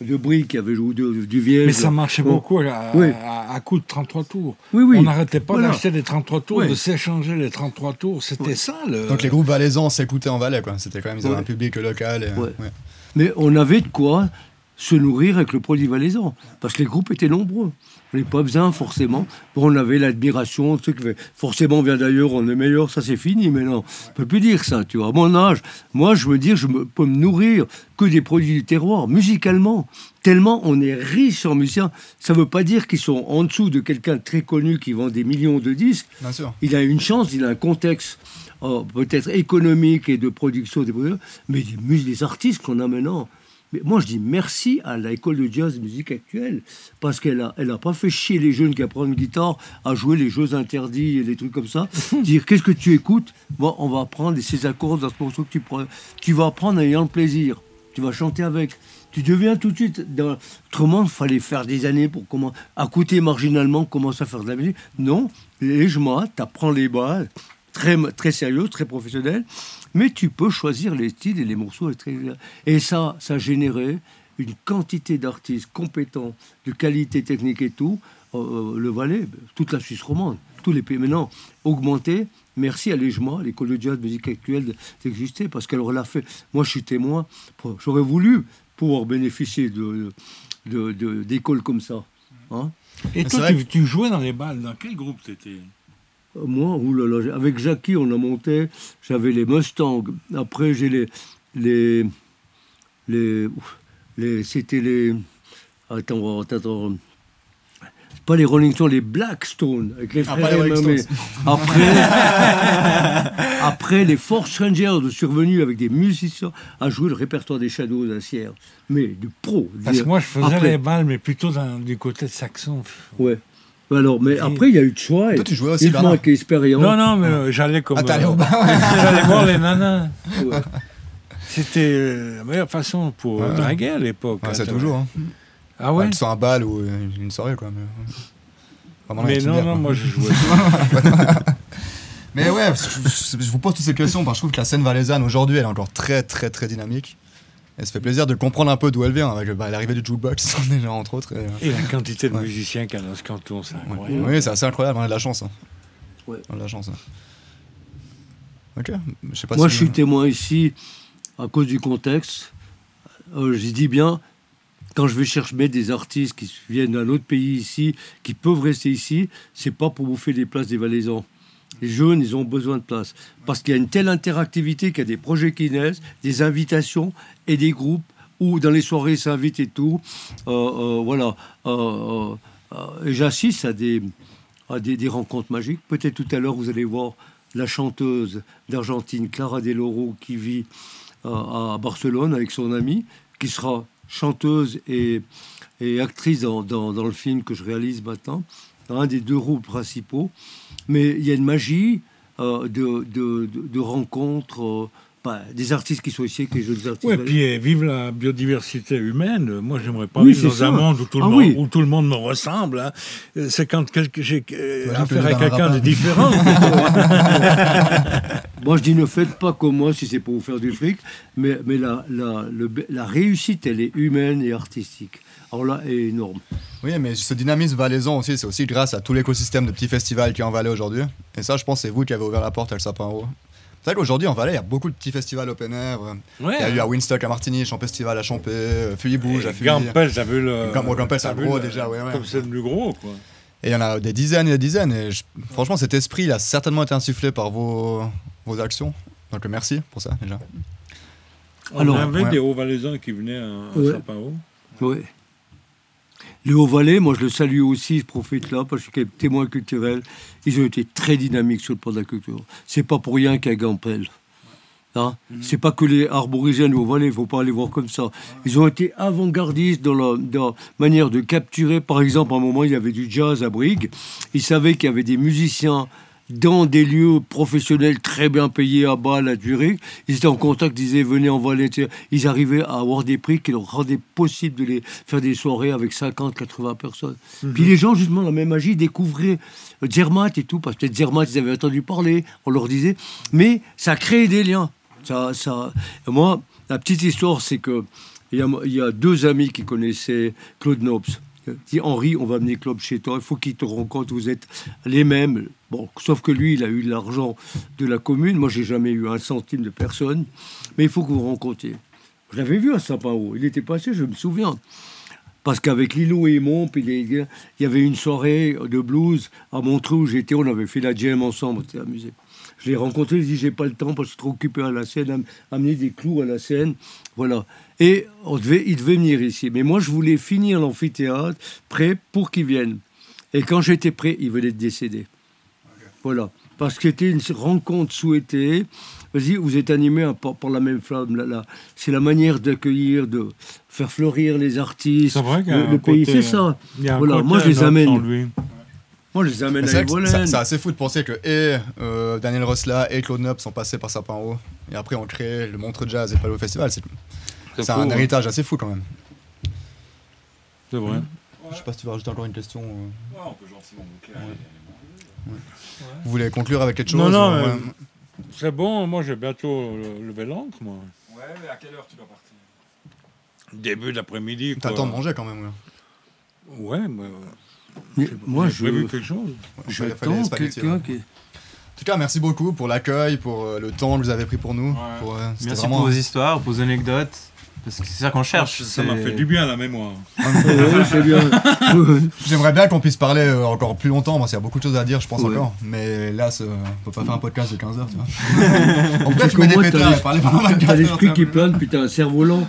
de Brie qui avaient joué du, du. Mais ça marchait beaucoup à, Oui. à- à coup de 33 tours. Oui, oui. On n'arrêtait pas Voilà. d'acheter les 33 tours, Ouais. de s'échanger les 33 tours. C'était Ouais. ça le. Donc les groupes valaisans s'écoutaient en Valais, quoi. C'était quand même ils avaient un public local. Et, Ouais. ouais. Mais on avait de quoi se nourrir avec le produit valaisan. Parce que les groupes étaient nombreux. On n'avait pas besoin forcément. Bon, on avait l'admiration, ceux qui fait- forcément on vient d'ailleurs, on est meilleur, ça c'est fini maintenant. On peut plus dire ça, tu vois. À mon âge, moi je veux dire, je me- peux me nourrir que des produits du terroir, musicalement. Tellement on est riche en musiciens. Ça ne veut pas dire qu'ils sont en dessous de quelqu'un de très connu qui vend des millions de disques. Bien sûr. Il a une chance, il a un contexte euh, peut-être économique et de production des produits, mais des, des artistes qu'on a maintenant. Mais moi, je dis merci à l'école de jazz musique actuelle, parce qu'elle n'a elle a pas fait chier les jeunes qui apprennent une guitare à jouer les jeux interdits et des trucs comme ça. Dire qu'est-ce que tu écoutes? Bon, on va apprendre ces accords dans ce morceau que tu prends. Tu vas apprendre en ayant le plaisir. Tu vas chanter avec. Tu deviens tout de suite. Dans... Autrement, il fallait faire des années pour comment. À côté marginalement, commencer à faire de la musique. Non, légèrement, tu apprends les bases, très, très sérieux, très professionnel, mais tu peux choisir les styles et les morceaux. Et, ça, ça a généré une quantité d'artistes compétents, de qualité technique et tout. Euh, euh, le Valais, toute la Suisse romande, tous les pays maintenant augmenté. Merci à l'EJMA, l'école de jazz musique actuelle, d'exister, parce qu'elle l'a fait. Moi, je suis témoin. J'aurais voulu pouvoir bénéficier de, de- de- d'écoles comme ça. Hein Et toi, tu, tu jouais dans les balles. Dans quel groupe t'étais? Moi, oulala, avec Jackie, on a monté. J'avais les Mustangs. Après, j'ai les. les, les, c'était les. Attends, attends, Pas les Rolling Stones, les Blackstone, avec les Ah, frères les. Stones. Après, après, les Four Strangers de survenus avec des musiciens à jouer le répertoire des Shadows à Sierre. Mais de pro. Parce que moi, je faisais Après, les balles, mais plutôt dans- du côté de Saxon. Ouais. Alors, mais après, il y a eu de choix. Toi, tu jouais aussi, Il Bernard manque expérience. Non, non, mais euh, j'allais comme. Ah, t'allais euh, au bar J'allais voir les nanas. Ouais. C'était euh, la meilleure façon pour Ouais. draguer à l'époque. Ouais, hein, c'est t'as- toujours. Hein. Ah ouais soit un bal ou euh, une soirée, quoi. Mais, Vraiment, Mais non, non, quoi. moi je jouais. Mais ouais, parce que je, je vous pose toutes ces questions parce que je trouve que la scène valaisanne aujourd'hui, elle est encore très, très, très dynamique. Et ça fait plaisir de comprendre un peu d'où elle vient avec bah, l'arrivée du jukebox, déjà entre autres. et, euh, Et la quantité de Ouais. musiciens qu'il y a dans ce canton, c'est ouais. incroyable. Oui, c'est assez incroyable, on a de la chance. hein. Ouais. On a de la chance. hein. Ok, je sais pas Moi, si- je suis témoin ici à cause du contexte. Euh, je dis bien, quand je vais chercher des artistes qui viennent d'un autre pays ici, qui peuvent rester ici, c'est pas pour bouffer les places des Valaisans. Les jeunes, ils ont besoin de place. Parce qu'il y a une telle interactivité qu'il y a des projets qui naissent, des invitations et des groupes où dans les soirées s'invitent et tout. Euh, euh, voilà. Euh, j'assiste à des, à des, des rencontres magiques. Peut-être tout à l'heure, vous allez voir la chanteuse d'Argentine, Clara Del Oro, qui vit à Barcelone avec son amie, qui sera chanteuse et, et actrice dans, dans- dans le film que je réalise maintenant, dans un des deux rôles principaux. Mais il y a une magie de, de- de rencontres, bah, des artistes qui sont ici, avec les jeunes artistes. Ouais, puis euh, vive la biodiversité humaine. Moi, j'aimerais pas Oui, vivre dans ça. un monde où tout, le Ah monde, oui. où tout le monde me ressemble. hein. Euh, C'est quand j'ai euh, Voilà, affaire que à quelqu'un de différent. Moi, je dis ne faites pas comme moi si c'est pour vous faire du fric, mais, mais la, la, le- la réussite, elle est humaine et artistique. Alors là, elle est énorme. Oui, mais ce dynamisme valaisan aussi, c'est aussi grâce à tout l'écosystème de petits festivals qui est en Valais aujourd'hui. Et ça, je pense, c'est vous qui avez ouvert la porte à Le Sapin Haut. C'est vrai qu'aujourd'hui, en Valais, il y a beaucoup de petits festivals open air. Ouais. Il y a eu à Winstock à Martigny, Champ Festival à Champé, euh, Feuilly Bouge à Feuilly. Gampel, t'as vu le. Gampel, c'est gros le- déjà, ouais, ouais. Comme c'est devenu gros, quoi. Et il y en a des dizaines et des dizaines. Et je- franchement, cet esprit, il a certainement été insufflé par vos, vos actions. Donc merci pour ça, déjà. On Alors, avait ouais. des hauts-valaisans qui venaient à, à Ouais. Sapin-Haut. Oui. Le Haut-Valais, moi je le salue aussi, je profite là, parce que témoin culturel, ils ont été très dynamiques sur le plan de la culture. C'est pas pour rien qu'il y a Gampel. Hein? C'est pas que les arborigènes du Haut-Valais, il faut pas les voir comme ça. Ils ont été avant-gardistes dans dans la manière de capturer. Par exemple, à un moment, il y avait du jazz à Brigue. Ils savaient qu'il y avait des musiciens dans des lieux professionnels très bien payés à Bâle, à Zurich. Ils étaient en contact, ils disaient venez en Valais. Ils arrivaient à avoir des prix qui leur rendaient possible de les faire des soirées avec 50, 80 personnes. Puis les gens, justement, la même magie, découvraient euh, Zermatt et tout, parce que Zermatt, ils avaient entendu parler, on leur disait. Mais ça créait des liens. Ça, ça... Moi, la petite histoire, c'est que il y, a, il y a deux amis qui connaissaient Claude Nobs. Dit Henri, on va amener Claude chez toi, il faut qu'il te rende compte, vous êtes les mêmes. Bon, sauf que lui, il a eu l'argent de la commune. Moi, j'ai jamais eu un centime de personne. Mais il faut que vous rencontriez. Je l'avais vu à Sapin-Haut. Il était passé, je me souviens. Parce qu'avec Lilo et Mon, il y avait une soirée de blues à Montreux où j'étais, on avait fait la jam ensemble, on s'était amusé. Je l'ai rencontré, je dis j'ai pas le temps parce que je suis trop occupé à la scène, à amener des clous à la scène, voilà. Et on devait, il devait venir ici. Mais moi, je voulais finir l'amphithéâtre prêt pour qu'il vienne. Et quand j'étais prêt, il venait de décéder. Voilà. Parce que c'était une rencontre souhaitée. Vas-y, vous êtes animé par, par la même flamme. Là, là. C'est la manière d'accueillir, de faire fleurir les artistes. C'est vrai le, pays, c'est ça. Il Voilà, moi, je les amène. Moi, je les amène à C'est assez fou de penser que et euh, Daniel Rosla et Claude Nob sont passés par Sapin Haut. Et après, on crée le Montreux Jazz et Palo Festival. C'est un héritage assez fou quand même. C'est vrai. Je sais pas si tu veux rajouter encore une question. euh. Ouais, on peut gentiment boucler. Vous voulez conclure avec quelque chose Non, non, ouais. C'est bon, moi j'ai bientôt le- levé l'ancre, moi. Ouais, mais à quelle heure tu dois partir? Début d'après-midi. T'as quoi. le temps de manger quand même. ouais. Ouais, mais. Mais moi, j'ai je, quelque chose? J'attends quelqu'un ouais. qui... En tout cas, merci beaucoup pour l'accueil, pour euh, le temps que vous avez pris pour nous. Ouais. Pour, euh, Merci vraiment- pour vos histoires, pour vos anecdotes. Parce que c'est ça qu'on cherche. Ça m'a fait du bien à la mémoire. J'aimerais bien qu'on puisse parler euh, encore plus longtemps, parce qu'il y a beaucoup de choses à dire, je pense Ouais. encore. Mais là, on peut pas faire un podcast de 15 heures, tu vois. On peut C'est fumer comme des t'as pétards et parler pendant T'as 24 heures. l'esprit qui plane, puis t'as un cerf volant.